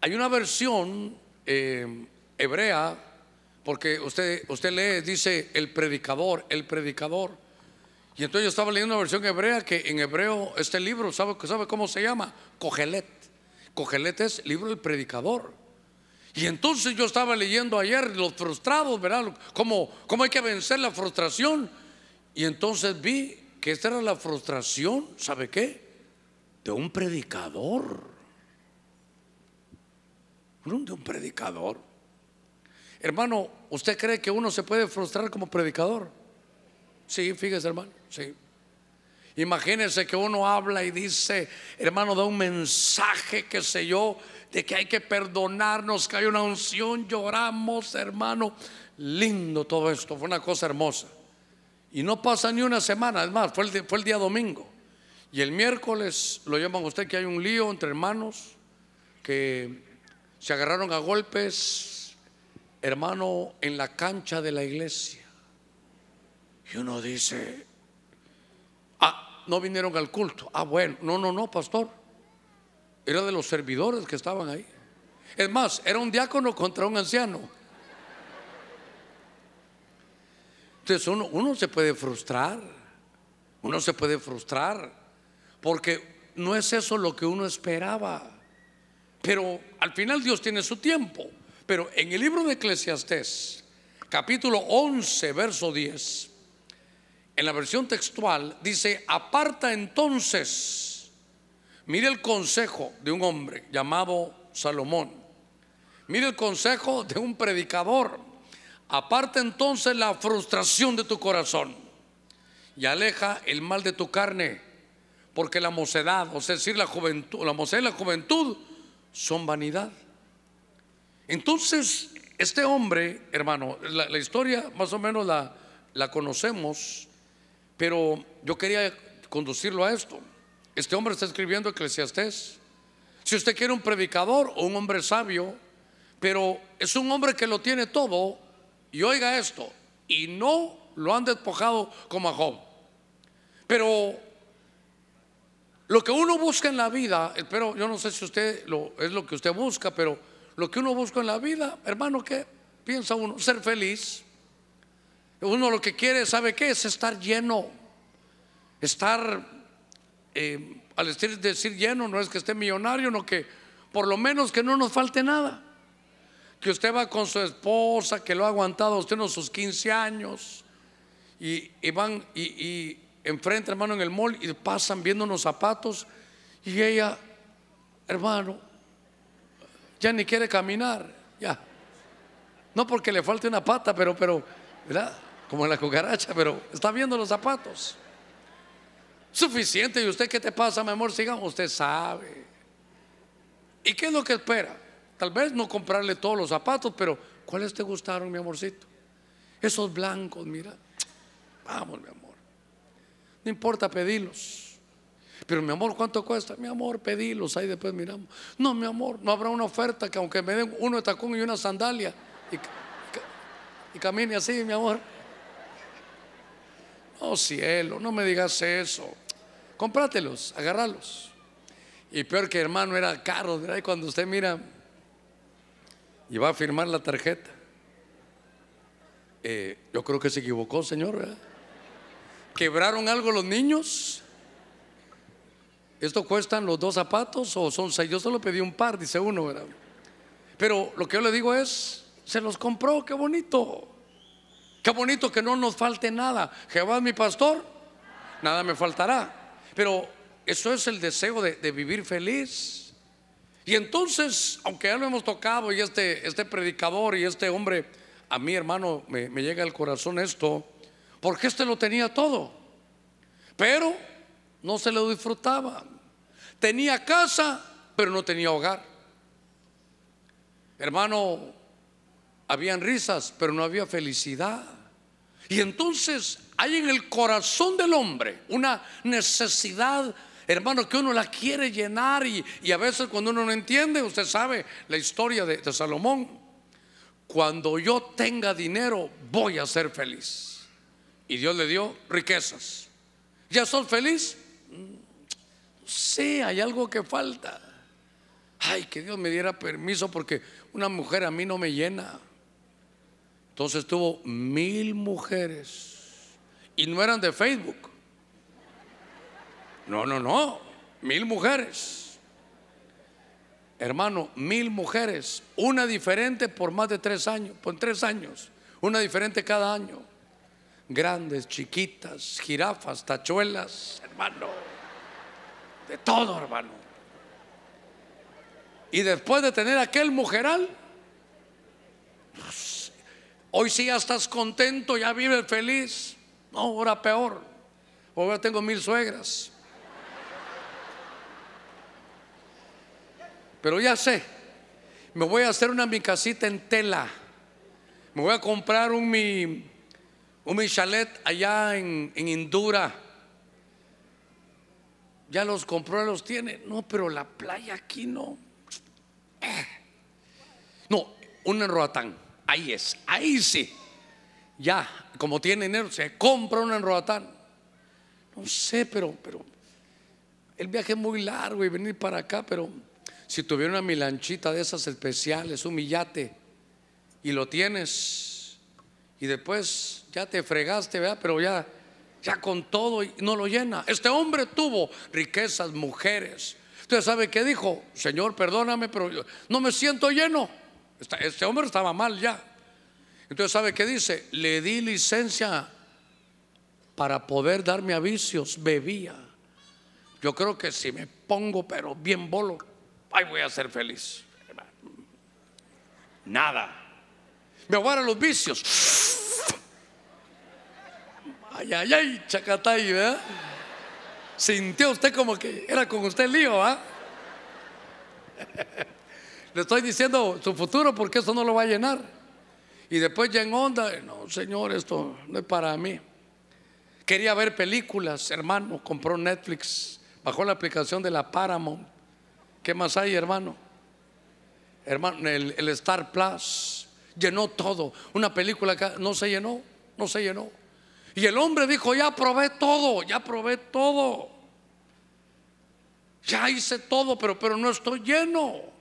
Hay una versión eh, hebrea, porque usted, usted lee, dice el predicador, el predicador. Y entonces yo estaba leyendo una versión hebrea que en hebreo este libro, ¿sabe, sabe cómo se llama? Cogelet. Cogelet es libro del predicador. Y entonces yo estaba leyendo ayer los frustrados, ¿verdad? Cómo, cómo hay que vencer la frustración. Y entonces vi que esta era la frustración, ¿sabe qué? De un predicador. De un predicador. Hermano, ¿usted cree que uno se puede frustrar como predicador? Sí, fíjese, hermano, sí. Imagínense que uno habla y dice, hermano, da un mensaje, que sé yo, de que hay que perdonarnos, que hay una unción, lloramos, hermano. Lindo todo esto, fue una cosa hermosa. Y no pasa ni una semana, es más, fue el, fue el día domingo. Y el miércoles lo llaman usted que hay un lío entre hermanos que se agarraron a golpes, hermano, en la cancha de la iglesia. Y uno dice, ah, no vinieron al culto. Ah, bueno, no, no, no, pastor. Era de los servidores que estaban ahí. Es más, era un diácono contra un anciano. Entonces uno, uno se puede frustrar, uno se puede frustrar, porque no es eso lo que uno esperaba. Pero al final Dios tiene su tiempo. Pero en el libro de Eclesiastés, capítulo 11, verso 10, en la versión textual dice, aparta entonces, mire el consejo de un hombre llamado Salomón, mire el consejo de un predicador, aparta entonces la frustración de tu corazón y aleja el mal de tu carne, porque la mocedad, o sea, decir la juventud, la mocedad y la juventud son vanidad. Entonces, este hombre, hermano, la, historia más o menos la, la conocemos, pero yo quería conducirlo a esto. Este hombre está escribiendo Eclesiastés. Si usted quiere un predicador o un hombre sabio, pero es un hombre que lo tiene todo, y oiga esto, y no lo han despojado como a Job. Pero lo que uno busca en la vida, pero yo no sé si usted lo, es lo que usted busca, pero lo que uno busca en la vida, hermano, ¿qué piensa uno? Ser feliz. Uno lo que quiere, ¿sabe qué? Es estar lleno. Estar, eh, al decir, decir lleno, no es que esté millonario, no que por lo menos que no nos falte nada. Que usted va con su esposa, que lo ha aguantado usted en sus 15 años, y, van, y enfrente, hermano, en el mall y pasan viendo unos zapatos y ella, hermano, ya ni quiere caminar, ya. No porque le falte una pata, pero, pero, ¿verdad? Como la cucaracha, pero está viendo los zapatos. Suficiente. ¿Y usted qué te pasa, mi amor? Sigamos, usted sabe. ¿Y qué es lo que espera? Tal vez no comprarle todos los zapatos, pero ¿cuáles te gustaron, mi amorcito? Esos blancos, mira. Vamos, mi amor. No importa pedirlos. Pero mi amor, ¿cuánto cuesta? Mi amor, pedilos, ahí después miramos. No, mi amor, no habrá una oferta que aunque me den uno de tacón y una sandalia y, camine así, mi amor. No, cielo, no me digas eso. Comprátelos, agárralos. Y peor que hermano era caro, ¿verdad? Cuando usted mira y va a firmar la tarjeta, eh, yo creo que se equivocó, señor. ¿Quebraron algo los niños? ¿Esto cuestan los dos zapatos o son seis? Yo solo pedí un par, dice uno, ¿verdad? Pero lo que yo le digo es, se los compró, qué bonito. Qué bonito que no nos falte nada. Jehová es mi pastor, nada me faltará. Pero eso es el deseo de, vivir feliz. Y entonces, aunque ya lo hemos tocado y este, este predicador y este hombre, a mí hermano, me, me llega al corazón esto, porque este lo tenía todo, pero no se lo disfrutaba. Tenía casa, pero no tenía hogar. Hermano, habían risas, pero no había felicidad. Y entonces hay en el corazón del hombre una necesidad, hermano, que uno la quiere llenar y, a veces cuando uno no entiende, usted sabe la historia de Salomón, cuando yo tenga dinero voy a ser feliz y Dios le dio riquezas. ¿Ya sos feliz? Sí, hay algo que falta. Ay, que Dios me diera permiso porque una mujer a mí no me llena. Entonces tuvo mil mujeres y no eran de Facebook. No, no, no, mil mujeres. Hermano, mil mujeres, una diferente por más de tres años, por tres años, una diferente cada año grandes, chiquitas, jirafas, tachuelas, hermano, de todo, hermano. Y después de tener aquel mujeral, pues, Hoy sí ya estás contento, ya vives feliz. No, ahora peor. Ahora tengo mil suegras. Pero ya sé, me voy a hacer una mi casita en tela. Me voy a comprar un mi, un mi chalet allá en, en Indura. Ya los compró, los tiene. No, pero la playa aquí no. Eh. No, un en. Ahí es, ahí sí. Ya, como tiene dinero, se compra un en Roatán. No sé, pero, pero el viaje es muy largo y venir para acá, pero si tuviera una milanchita de esas especiales, un millate, y lo tienes, y después ya te fregaste, ¿verdad? Pero ya, ya con todo y no lo llena. Este hombre tuvo riquezas, mujeres. Usted sabe qué dijo, Señor, perdóname, pero no me siento lleno. Este hombre estaba mal ya. Entonces, ¿sabe qué dice? Le di licencia para poder darme a vicios, bebía. Yo creo que si me pongo, pero bien bolo, ay, voy a ser feliz. Nada. Me voy a los vicios. Ay, ay, ay, chacatay, ¿verdad? Sintió usted como que era con usted el lío, ¿ah? Le estoy diciendo su futuro porque eso no lo va a llenar. Y después ya en onda, no, Señor, esto no es para mí. Quería ver películas, hermano, compró Netflix, bajó la aplicación de la Paramount ¿Qué más hay, hermano? Hermano, el, Star Plus llenó todo. Una película que no se llenó, no se llenó. Y el hombre dijo, ya probé todo, ya probé todo. Ya hice todo, pero, pero no estoy lleno.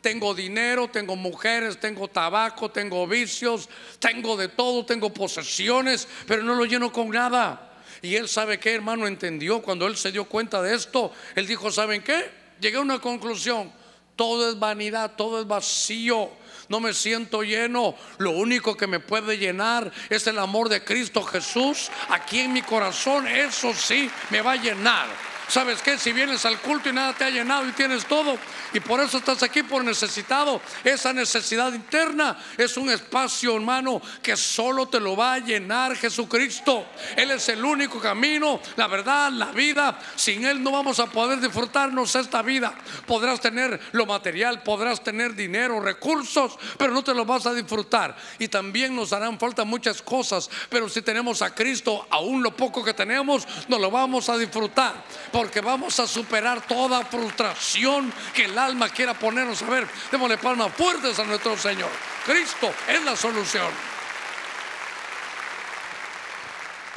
Tengo dinero, tengo mujeres, tengo tabaco, tengo vicios, tengo de todo, tengo posesiones, pero no lo lleno con nada. Y él sabe que, hermano, entendió cuando él se dio cuenta de esto. Él dijo, ¿saben qué? llegué a una conclusión. Todo es vanidad, todo es vacío. No me siento lleno. Lo único que me puede llenar es el amor de Cristo Jesús aquí en mi corazón. Eso sí me va a llenar. ¿Sabes qué? Si vienes al culto y nada te ha llenado y tienes todo, y por eso estás aquí por necesitado, esa necesidad interna es un espacio, hermano, que solo te lo va a llenar Jesucristo. Él es el único camino, la verdad, la vida. Sin Él no vamos a poder disfrutarnos esta vida. Podrás tener lo material, podrás tener dinero, recursos, pero no te lo vas a disfrutar. Y también nos harán falta muchas cosas, pero si tenemos a Cristo, aún lo poco que tenemos, nos lo vamos a disfrutar porque vamos a superar toda frustración que el alma quiera ponernos. A ver, démosle palmas fuertes a nuestro Señor. Cristo es la solución.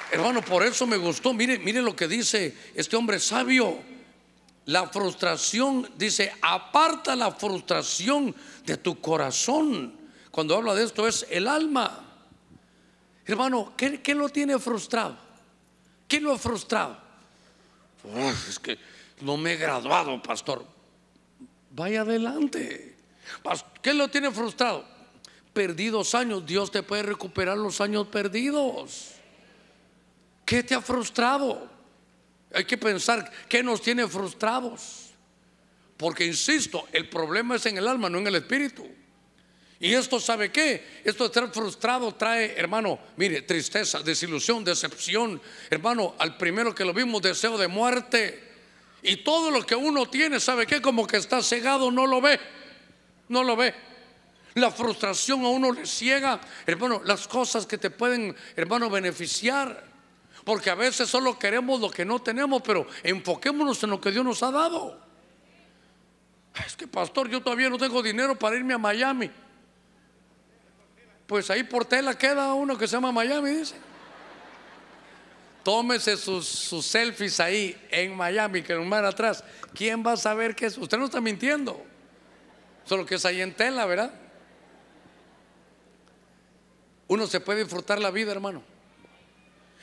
Hermano, por eso me gustó. Mire, mire lo que dice este hombre sabio. La frustración, dice, aparta la frustración de tu corazón. Cuando habla de esto es el alma. Hermano, ¿qué, qué lo tiene frustrado? ¿Quién lo ha frustrado? Es que no me he graduado, pastor. Vaya adelante. ¿Qué lo tiene frustrado? Perdidos años. Dios te puede recuperar los años perdidos. ¿Qué te ha frustrado? Hay que pensar qué nos tiene frustrados. Porque, insisto, el problema es en el alma, no en el espíritu. Y esto sabe qué? Esto de estar frustrado trae, hermano, mire, tristeza, desilusión, decepción. Hermano, al primero que lo vimos, deseo de muerte. Y todo lo que uno tiene, ¿sabe qué? Como que está cegado, no lo ve. No lo ve. La frustración a uno le ciega, hermano, las cosas que te pueden, hermano, beneficiar. Porque a veces solo queremos lo que no tenemos, pero enfoquémonos en lo que Dios nos ha dado. Es que, pastor, yo todavía no tengo dinero para irme a Miami. Pues ahí por tela queda uno que se llama Miami, dice. Tómese sus, selfies ahí en Miami, que un mar atrás. ¿Quién va a saber que es? Usted no está mintiendo. Solo que es ahí en tela, ¿verdad? Uno se puede disfrutar la vida, hermano.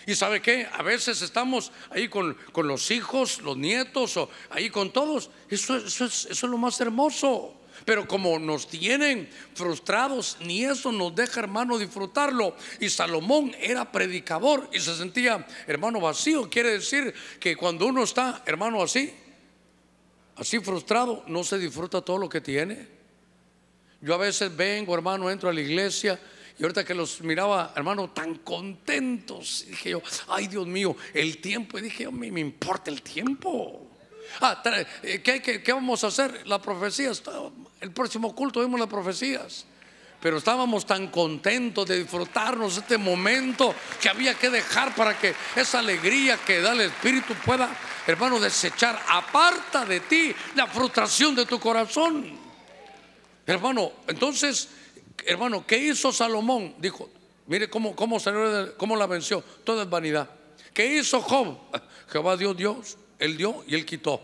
Y sabe qué, a veces estamos ahí con, los hijos, los nietos, o ahí con todos. Eso, eso, es, eso es lo más hermoso. Pero como nos tienen frustrados, ni eso nos deja, hermano, disfrutarlo. Y Salomón era predicador y se sentía, hermano, vacío. Quiere decir que cuando uno está, hermano, así, así frustrado, no se disfruta todo lo que tiene. Yo a veces vengo, hermano, entro a la iglesia Y ahorita que los miraba, hermano, tan contentos, dije yo, ay Dios mío, el tiempo. Y dije, a mí me importa el tiempo. Ah, eh, ¿qué, vamos a hacer? La profecía. El próximo culto vemos las profecías. Pero estábamos tan contentos de disfrutarnos este momento que había que dejar para que esa alegría que da el Espíritu pueda, hermano, desechar. Aparta de ti la frustración de tu corazón. Hermano, entonces hermano, ¿qué hizo Salomón? Dijo, mire cómo, cómo, cómo la venció. Toda es vanidad. ¿Qué hizo Job? <laughs> Jehová dio Dios, él dio y él quitó.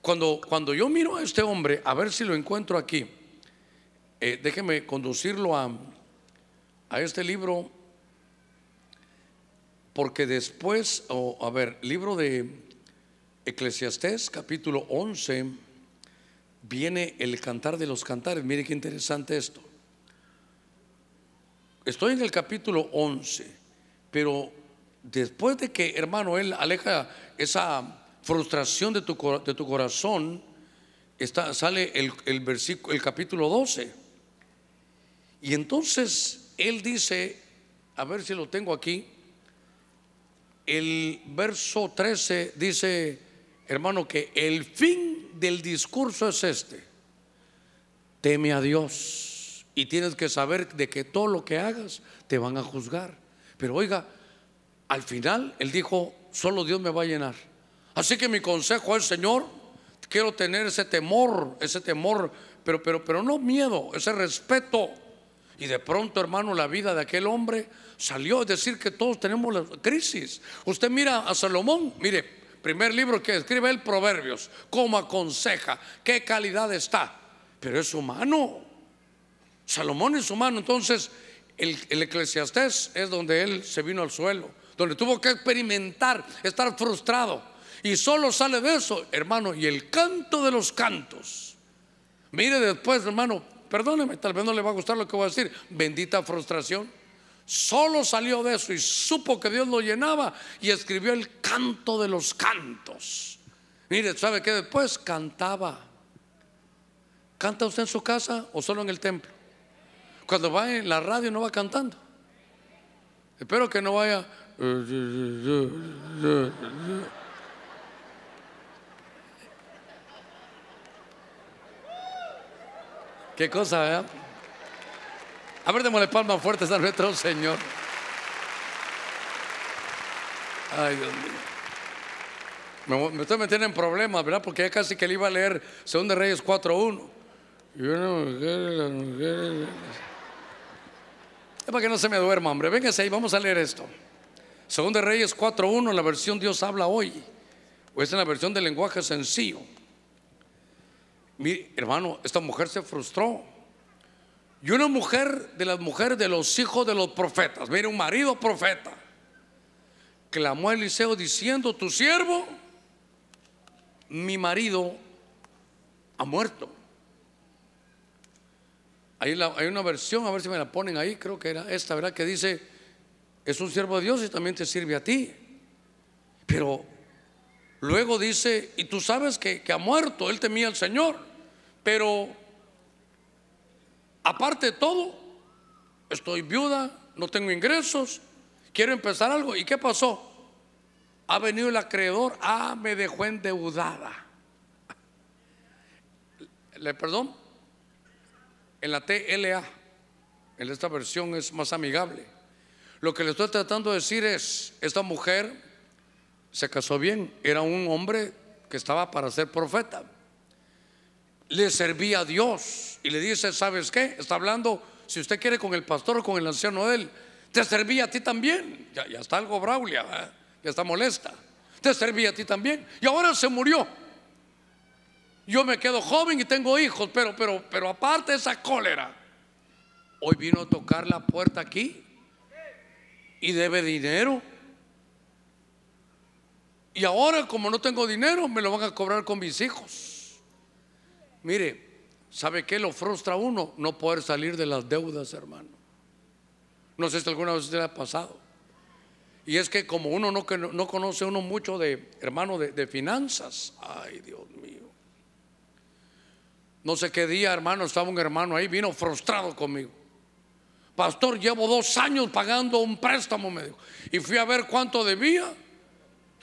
Cuando, cuando yo miro a este hombre, a ver si lo encuentro aquí, eh, déjeme conducirlo a, a este libro, porque después, a ver, libro de Eclesiastés, capítulo 11, viene el cantar de los cantares. Mire qué interesante esto. Estoy en el capítulo 11, pero después de que, hermano, Él aleja esa frustración de tu, de tu corazón, está, sale el, el, versículo, el capítulo 12. Y entonces Él dice, a ver si lo tengo aquí, el verso 13 dice, hermano, que el fin del discurso es este. Teme a Dios y tienes que saber de que todo lo que hagas te van a juzgar. Pero oiga, al final él dijo, solo Dios me va a llenar. Así que mi consejo es, Señor, quiero tener ese temor, ese temor, pero, pero, pero no miedo, ese respeto. Y de pronto, hermano, la vida de aquel hombre salió a decir que todos tenemos la crisis. Usted mira a Salomón, mire, primer libro que escribe el Proverbios, cómo aconseja, qué calidad está, pero es humano. Salomón es humano, entonces el, el eclesiastés es donde él se vino al suelo, donde tuvo que experimentar, estar frustrado. Y solo sale de eso, hermano, y el canto de los cantos. Mire después, hermano, perdóneme, tal vez no le va a gustar lo que voy a decir. Bendita frustración. Solo salió de eso y supo que Dios lo llenaba y escribió el canto de los cantos. Mire, ¿sabe qué? Después cantaba. ¿Canta usted en su casa o solo en el templo? Cuando va en la radio no va cantando. Espero que no vaya. Qué cosa, ¿eh? A ver, démosle palmas fuertes a nuestro Señor. Ay, Dios mío. Me, estoy metiendo en problemas, ¿verdad? Porque ya casi que le iba a leer Según de Reyes 4.1. Y una mujer, es para que no se me duerma, hombre. Véngase ahí, vamos a leer esto. Según de Reyes 4.1, la versión Dios habla hoy. O es en la versión del lenguaje sencillo. Mi hermano, esta mujer se frustró. Y una mujer de las mujeres de los hijos de los profetas, mire, un marido profeta, clamó a Eliseo diciendo: Tu siervo, mi marido, ha muerto. Hay, una versión, a ver si me la ponen ahí, creo que era esta, ¿verdad? Que dice, es un siervo de Dios y también te sirve a ti. Pero luego dice, y tú sabes que, que ha muerto, él temía al Señor. Pero aparte de todo, estoy viuda, no tengo ingresos, quiero empezar algo. ¿Y qué pasó? Ha venido el acreedor, ah, me dejó endeudada. Le perdón, en la TLA, en esta versión es más amigable. Lo que le estoy tratando de decir es, esta mujer se casó bien, era un hombre que estaba para ser profeta. Le servía a Dios y le dice, ¿sabes qué? Está hablando, si usted quiere, con el pastor o con el anciano de él. Te servía a ti también. Ya, está algo braulia, ya está molesta. Te servía a ti también. Y ahora se murió. Yo me quedo joven y tengo hijos, pero, pero, pero aparte de esa cólera, hoy vino a tocar la puerta aquí y debe dinero. Y ahora como no tengo dinero, me lo van a cobrar con mis hijos. Mire, ¿sabe qué lo frustra a uno? No poder salir de las deudas, hermano. No sé si alguna vez le ha pasado. Y es que como uno no, no conoce uno mucho de, hermano, de, de finanzas, ay Dios mío. No sé qué día, hermano, estaba un hermano ahí, vino frustrado conmigo. Pastor, llevo dos años pagando un préstamo, me dijo. Y fui a ver cuánto debía.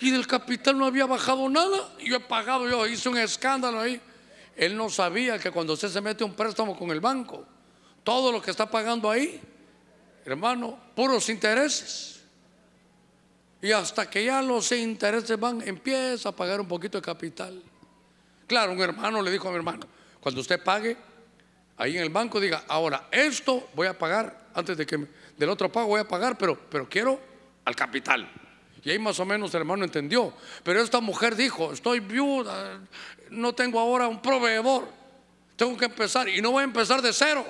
Y del capital no había bajado nada. Yo he pagado, yo hice un escándalo ahí. Él no sabía que cuando usted se mete un préstamo con el banco, todo lo que está pagando ahí, hermano, puros intereses. Y hasta que ya los intereses van, empieza a pagar un poquito de capital. Claro, un hermano le dijo a mi hermano, cuando usted pague, ahí en el banco diga, ahora esto voy a pagar, antes de que del otro pago voy a pagar, pero, pero quiero al capital. Y ahí más o menos el hermano entendió. Pero esta mujer dijo, estoy viuda, no tengo ahora un proveedor, tengo que empezar y no voy a empezar de cero,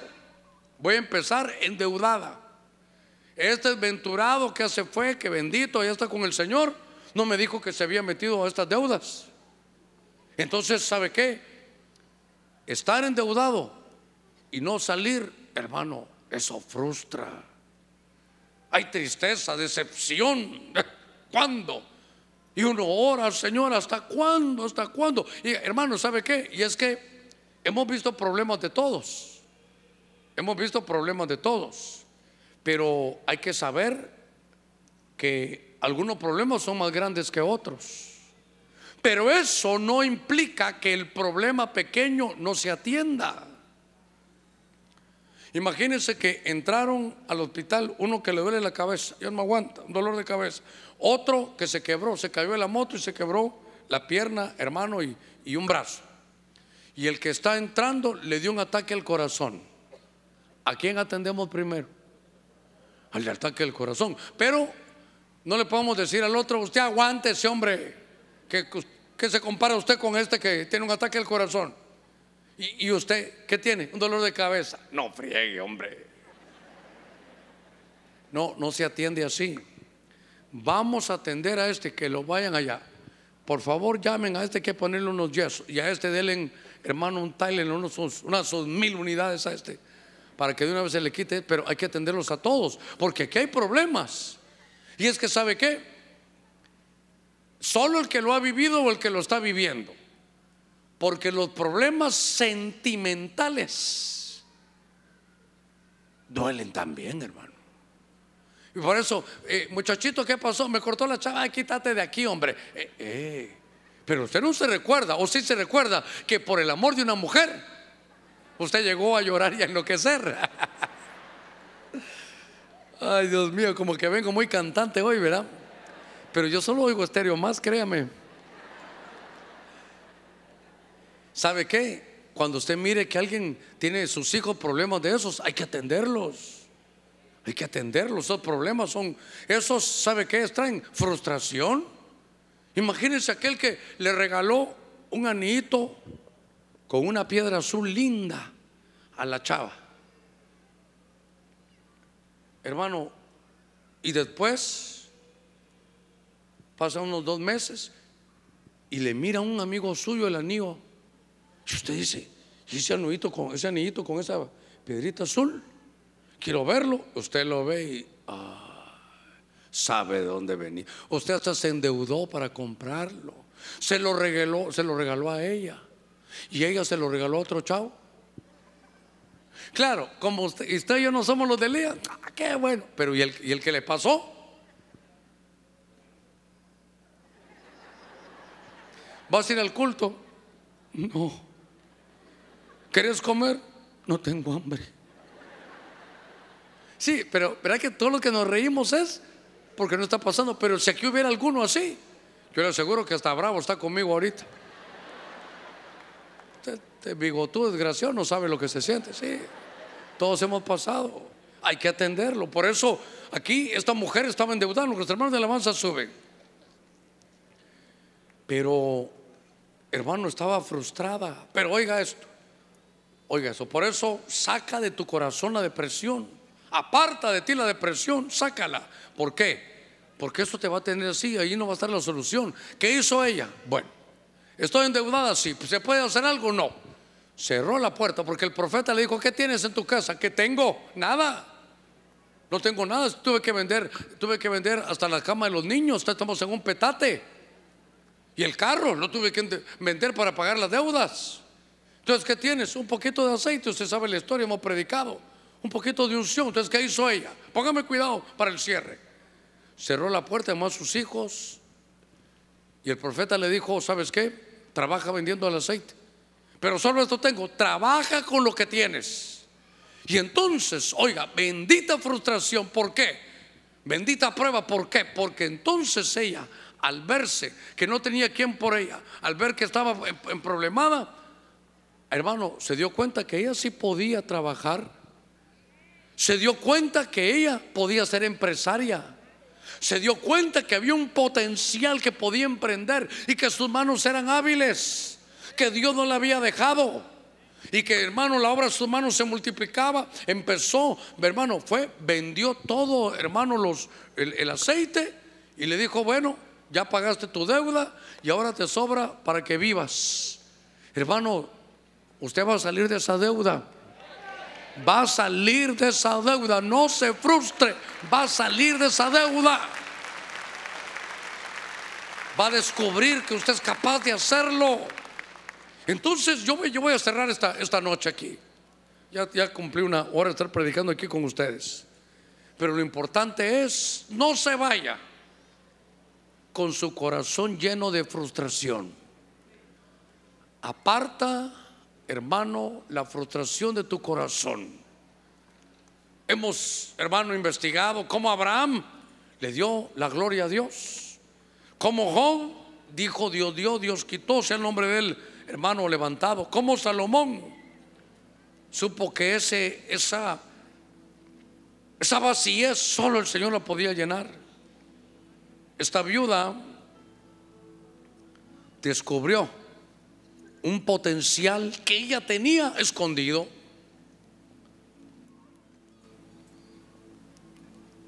voy a empezar endeudada. Este venturado que se fue, que bendito, ya está con el Señor, no me dijo que se había metido a estas deudas. Entonces, ¿sabe qué? Estar endeudado y no salir, hermano, eso frustra. Hay tristeza, decepción. ¿Cuándo? Y uno ora, Señor, ¿hasta cuándo? ¿Hasta cuándo? Y hermano, ¿sabe qué? Y es que hemos visto problemas de todos. Hemos visto problemas de todos. Pero hay que saber que algunos problemas son más grandes que otros. Pero eso no implica que el problema pequeño no se atienda. Imagínense que entraron al hospital uno que le duele la cabeza, ya no aguanta, un dolor de cabeza. Otro que se quebró, se cayó de la moto y se quebró la pierna, hermano, y, y un brazo. Y el que está entrando le dio un ataque al corazón. ¿A quién atendemos primero? Al ataque al corazón. Pero no le podemos decir al otro, usted aguante ese hombre que, se compara usted con este que tiene un ataque al corazón. ¿Y, ¿Y, usted qué tiene? Un dolor de cabeza. No friegue, hombre. No, no se atiende así. Vamos a atender a este que lo vayan allá. Por favor, llamen a este que ponerle unos yesos. Y a este denle, hermano, un Tylen, unos, unas mil unidades a este. Para que de una vez se le quite. Pero hay que atenderlos a todos. Porque aquí hay problemas. Y es que, ¿sabe qué? Solo el que lo ha vivido o el que lo está viviendo. Porque los problemas sentimentales duelen también, hermano. Y por eso, eh, muchachito, ¿qué pasó? Me cortó la chava, quítate de aquí, hombre. Eh, eh. Pero usted no se recuerda, o sí se recuerda, que por el amor de una mujer, usted llegó a llorar y a enloquecer. <laughs> Ay, Dios mío, como que vengo muy cantante hoy, ¿verdad? Pero yo solo oigo estéreo más, créame. ¿Sabe qué? Cuando usted mire que alguien tiene sus hijos problemas de esos, hay que atenderlos. Hay que atenderlos. Esos problemas son, esos, ¿sabe qué? Traen frustración. Imagínense aquel que le regaló un anito con una piedra azul linda a la chava. Hermano, y después Pasa unos dos meses y le mira a un amigo suyo el anillo. Y usted dice, ¿y ese anillito con, ese anillito con esa piedrita azul? Quiero verlo. Usted lo ve y sabe de dónde venía. Usted hasta se endeudó para comprarlo. Se lo regaló, se lo regaló a ella. Y ella se lo regaló a otro chavo. Claro, como usted, usted y yo no somos los de Lea, ah, qué bueno. Pero ¿y el, ¿y el que le pasó? ¿Vas a ir al culto? No. ¿Querés comer? No tengo hambre. Sí, pero ¿verdad que todo lo que nos reímos es porque no está pasando? Pero si aquí hubiera alguno así, yo le aseguro que hasta bravo está conmigo ahorita. Este bigotudo desgraciado no sabe lo que se siente, sí. Todos hemos pasado. Hay que atenderlo. Por eso aquí esta mujer estaba endeudada, los hermanos de alabanza suben. Pero hermano, estaba frustrada. Pero oiga esto, oiga eso. Por eso saca de tu corazón la depresión. Aparta de ti la depresión, sácala. ¿Por qué? Porque esto te va a tener así, ahí no va a estar la solución. ¿Qué hizo ella? Bueno, estoy endeudada, sí. ¿Se puede hacer algo? No. Cerró la puerta porque el profeta le dijo, ¿qué tienes en tu casa? ¿Qué tengo? Nada. No tengo nada, tuve que vender, tuve que vender hasta la cama de los niños, estamos en un petate. Y el carro lo tuve que vender para pagar las deudas. Entonces, ¿qué tienes? Un poquito de aceite, usted sabe la historia, hemos predicado. un poquito de unción. Entonces, ¿qué hizo ella? Póngame cuidado para el cierre. Cerró la puerta, llamó a sus hijos y el profeta le dijo, ¿sabes qué? Trabaja vendiendo el aceite. Pero solo esto tengo, trabaja con lo que tienes. Y entonces, oiga, bendita frustración, ¿por qué? Bendita prueba, ¿por qué? Porque entonces ella, al verse que no tenía quien por ella, al ver que estaba en, problemada, hermano, se dio cuenta que ella sí podía trabajar. Se dio cuenta que ella podía ser empresaria. Se dio cuenta que había un potencial que podía emprender y que sus manos eran hábiles, que Dios no la había dejado. Y que hermano, la obra de sus manos se multiplicaba. Empezó, hermano, fue, vendió todo, hermano, los, el aceite y le dijo, bueno, ya pagaste tu deuda y ahora te sobra para que vivas. Hermano, usted va a salir de esa deuda. Va a salir de esa deuda. No se frustre. Va a salir de esa deuda. Va a descubrir que usted es capaz de hacerlo. Entonces yo, yo voy a cerrar esta, esta noche aquí. Ya, ya cumplí una hora de estar predicando aquí con ustedes. Pero lo importante es, no se vaya con su corazón lleno de frustración. Aparta, hermano, la frustración de tu corazón. Hemos, hermano, investigado cómo Abraham le dio la gloria a Dios. Como Job dijo Dios dio, Dios quitó, sea el nombre del hermano levantado. Como Salomón supo que ese, esa, esa vacía solo el Señor la podía llenar. Esta viuda descubrió un potencial que ella tenía escondido.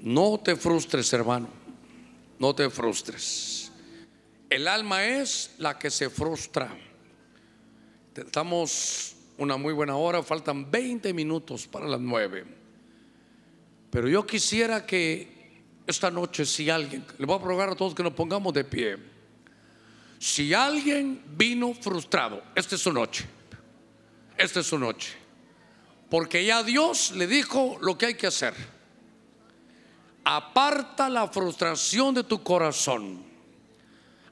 No te frustres, hermano. No te frustres. El alma es la que se frustra. Estamos una muy buena hora, faltan 20 minutos para las 9. Pero yo quisiera que esta noche si alguien, le voy a rogar a todos que nos pongamos de pie. Si alguien vino frustrado, esta es su noche. Esta es su noche. Porque ya Dios le dijo lo que hay que hacer. Aparta la frustración de tu corazón.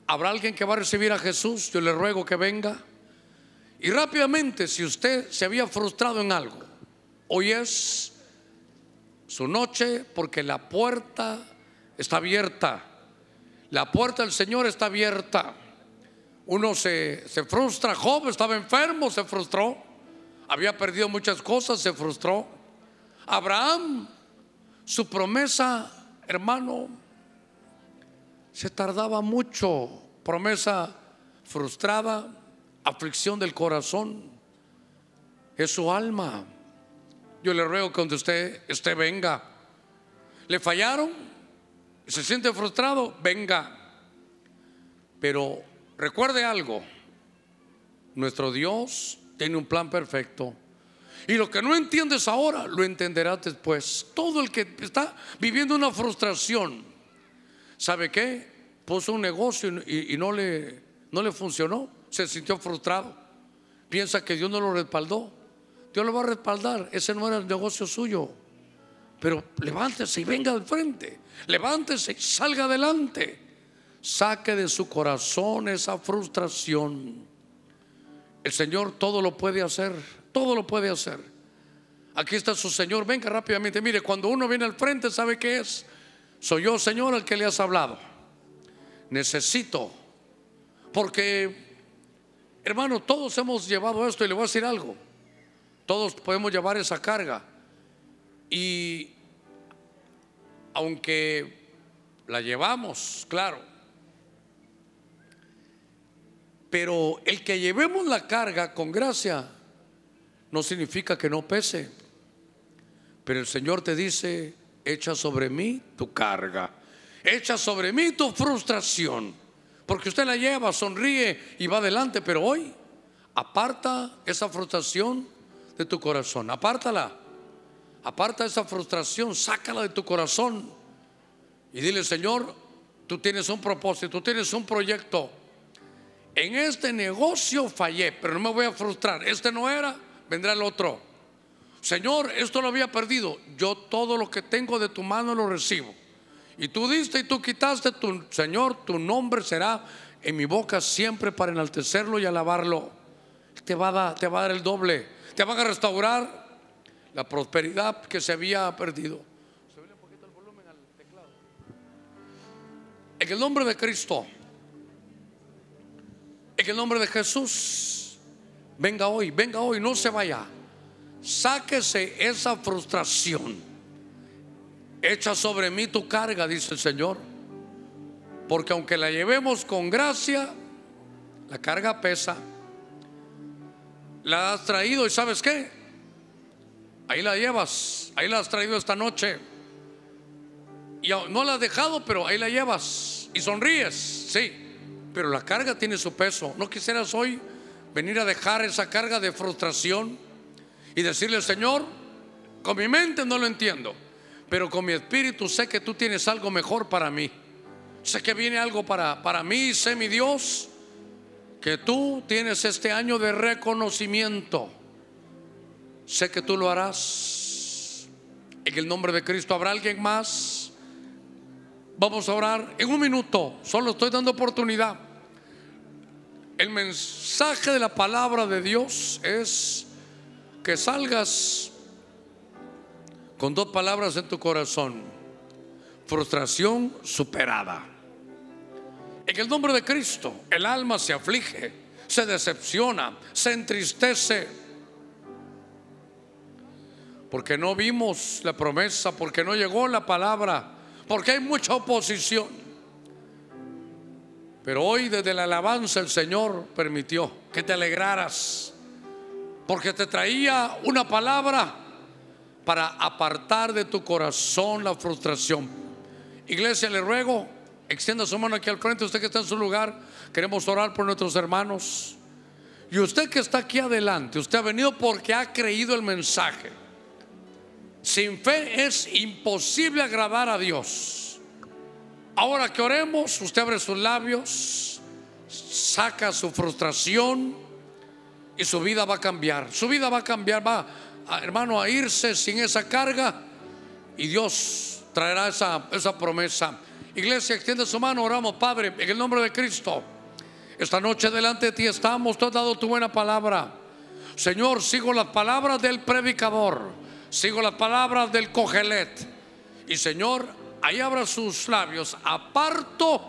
¿Habrá alguien que va a recibir a Jesús? Yo le ruego que venga. Y rápidamente, si usted se había frustrado en algo, hoy es su noche porque la puerta está abierta. La puerta del Señor está abierta. Uno se, se frustra. Job estaba enfermo, se frustró. Había perdido muchas cosas, se frustró. Abraham, su promesa, hermano, se tardaba mucho. Promesa frustrada, aflicción del corazón. Es su alma. Yo le ruego que donde usted esté venga. ¿Le fallaron? ¿Se siente frustrado? Venga. Pero recuerde algo. Nuestro Dios tiene un plan perfecto. Y lo que no entiendes ahora, lo entenderás después. Todo el que está viviendo una frustración, ¿sabe qué? Puso un negocio y, y no, le, no le funcionó. Se sintió frustrado. Piensa que Dios no lo respaldó. Dios lo va a respaldar. Ese no era el negocio suyo. Pero levántese y venga al frente. Levántese y salga adelante. Saque de su corazón esa frustración. El Señor todo lo puede hacer. Todo lo puede hacer. Aquí está su Señor. Venga rápidamente. Mire, cuando uno viene al frente, ¿sabe qué es? Soy yo, Señor, el que le has hablado. Necesito. Porque, hermano, todos hemos llevado esto y le voy a decir algo. Todos podemos llevar esa carga. Y aunque la llevamos, claro, pero el que llevemos la carga con gracia no significa que no pese. Pero el Señor te dice, echa sobre mí tu carga, echa sobre mí tu frustración, porque usted la lleva, sonríe y va adelante, pero hoy aparta esa frustración de tu corazón. Apártala. Aparta esa frustración, sácala de tu corazón. Y dile, Señor, tú tienes un propósito, tú tienes un proyecto. En este negocio fallé, pero no me voy a frustrar. Este no era, vendrá el otro. Señor, esto lo había perdido. Yo todo lo que tengo de tu mano lo recibo. Y tú diste y tú quitaste, tu Señor, tu nombre será en mi boca siempre para enaltecerlo y alabarlo. Te va a dar, te va a dar el doble. Te van a restaurar la prosperidad que se había perdido. En el nombre de Cristo, en el nombre de Jesús, venga hoy, venga hoy, no se vaya. Sáquese esa frustración. Echa sobre mí tu carga, dice el Señor. Porque aunque la llevemos con gracia, la carga pesa. La has traído y sabes qué? Ahí la llevas, ahí la has traído esta noche. Y no la has dejado, pero ahí la llevas. Y sonríes, sí. Pero la carga tiene su peso. ¿No quisieras hoy venir a dejar esa carga de frustración y decirle, Señor, con mi mente no lo entiendo, pero con mi espíritu sé que tú tienes algo mejor para mí. Sé que viene algo para, para mí, sé mi Dios, que tú tienes este año de reconocimiento. Sé que tú lo harás. En el nombre de Cristo, ¿habrá alguien más? Vamos a orar en un minuto, solo estoy dando oportunidad. El mensaje de la palabra de Dios es que salgas con dos palabras en tu corazón. Frustración superada. En el nombre de Cristo, el alma se aflige, se decepciona, se entristece. Porque no vimos la promesa, porque no llegó la palabra porque hay mucha oposición. Pero hoy desde la alabanza el Señor permitió que te alegraras, porque te traía una palabra para apartar de tu corazón la frustración. Iglesia, le ruego, extienda su mano aquí al frente, usted que está en su lugar, queremos orar por nuestros hermanos. Y usted que está aquí adelante, usted ha venido porque ha creído el mensaje. Sin fe es imposible agradar a Dios. Ahora que oremos, usted abre sus labios, saca su frustración y su vida va a cambiar. Su vida va a cambiar, va, hermano, a irse sin esa carga y Dios traerá esa, esa promesa. Iglesia, extiende su mano, oramos, Padre, en el nombre de Cristo. Esta noche delante de ti estamos, tú has dado tu buena palabra. Señor, sigo las palabras del predicador sigo las palabras del cogelet. Y Señor, ahí abra sus labios, aparto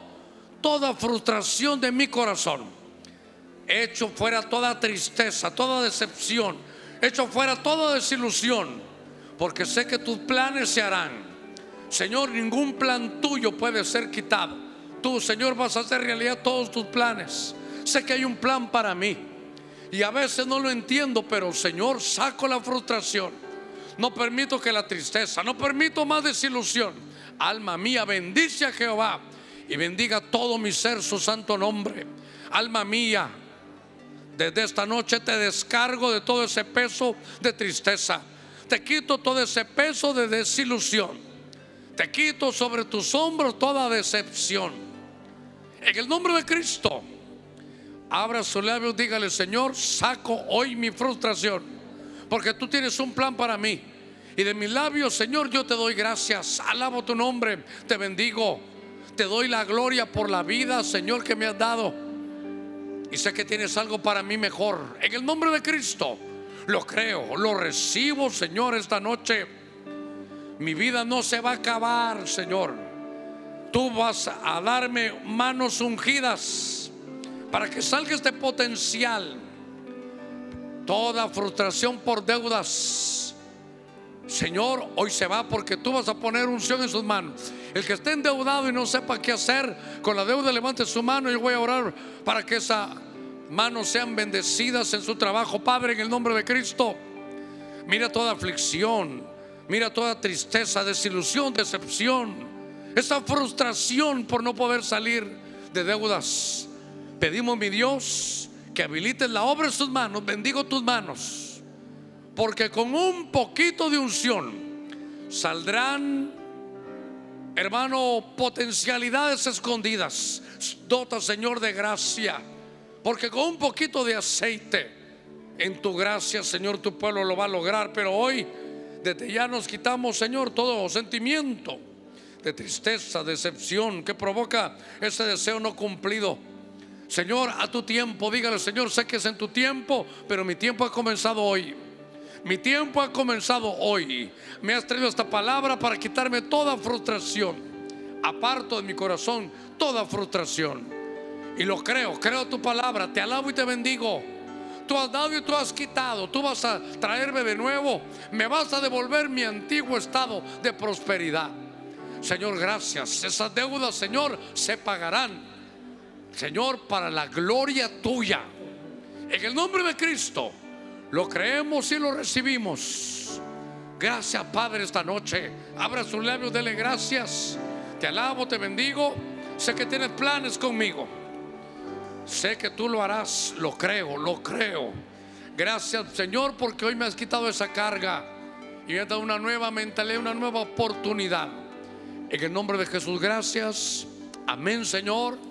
toda frustración de mi corazón. Echo fuera toda tristeza, toda decepción. Echo fuera toda desilusión. Porque sé que tus planes se harán. Señor, ningún plan tuyo puede ser quitado. Tú, Señor, vas a hacer realidad todos tus planes. Sé que hay un plan para mí. Y a veces no lo entiendo, pero Señor, saco la frustración no permito que la tristeza, no permito más desilusión. Alma mía, bendice a Jehová y bendiga todo mi ser su santo nombre. Alma mía, desde esta noche te descargo de todo ese peso de tristeza. Te quito todo ese peso de desilusión. Te quito sobre tus hombros toda decepción. En el nombre de Cristo, abra su labios, dígale, Señor, saco hoy mi frustración porque tú tienes un plan para mí. Y de mis labios, Señor, yo te doy gracias. Alabo tu nombre, te bendigo. Te doy la gloria por la vida, Señor, que me has dado. Y sé que tienes algo para mí mejor. En el nombre de Cristo, lo creo, lo recibo, Señor, esta noche. Mi vida no se va a acabar, Señor. Tú vas a darme manos ungidas para que salga este potencial Toda frustración por deudas. Señor, hoy se va porque tú vas a poner unción en sus manos. El que esté endeudado y no sepa qué hacer con la deuda, levante su mano y yo voy a orar para que esas manos sean bendecidas en su trabajo. Padre, en el nombre de Cristo, mira toda aflicción, mira toda tristeza, desilusión, decepción, esa frustración por no poder salir de deudas. Pedimos, mi Dios, que habilites la obra en sus manos, bendigo tus manos, porque con un poquito de unción saldrán, hermano, potencialidades escondidas. Dota, Señor, de gracia, porque con un poquito de aceite En tu gracia, Señor, tu pueblo lo va a lograr. Pero hoy, desde ya nos quitamos, Señor, todo sentimiento de tristeza, decepción que provoca ese deseo no cumplido. Señor, a tu tiempo, dígale, Señor, sé que es en tu tiempo, pero mi tiempo ha comenzado hoy. Mi tiempo ha comenzado hoy. Me has traído esta palabra para quitarme toda frustración. Aparto de mi corazón toda frustración. Y lo creo, creo tu palabra. Te alabo y te bendigo. Tú has dado y tú has quitado. Tú vas a traerme de nuevo. Me vas a devolver mi antiguo estado de prosperidad. Señor, gracias. Esas deudas, Señor, se pagarán. Señor, para la gloria tuya. En el nombre de Cristo, lo creemos y lo recibimos. Gracias, Padre, esta noche. Abra sus labios, dele gracias. Te alabo, te bendigo. Sé que tienes planes conmigo. Sé que tú lo harás. Lo creo, lo creo. Gracias, Señor, porque hoy me has quitado esa carga y me has dado una nueva mentalidad, una nueva oportunidad. En el nombre de Jesús, gracias. Amén, Señor.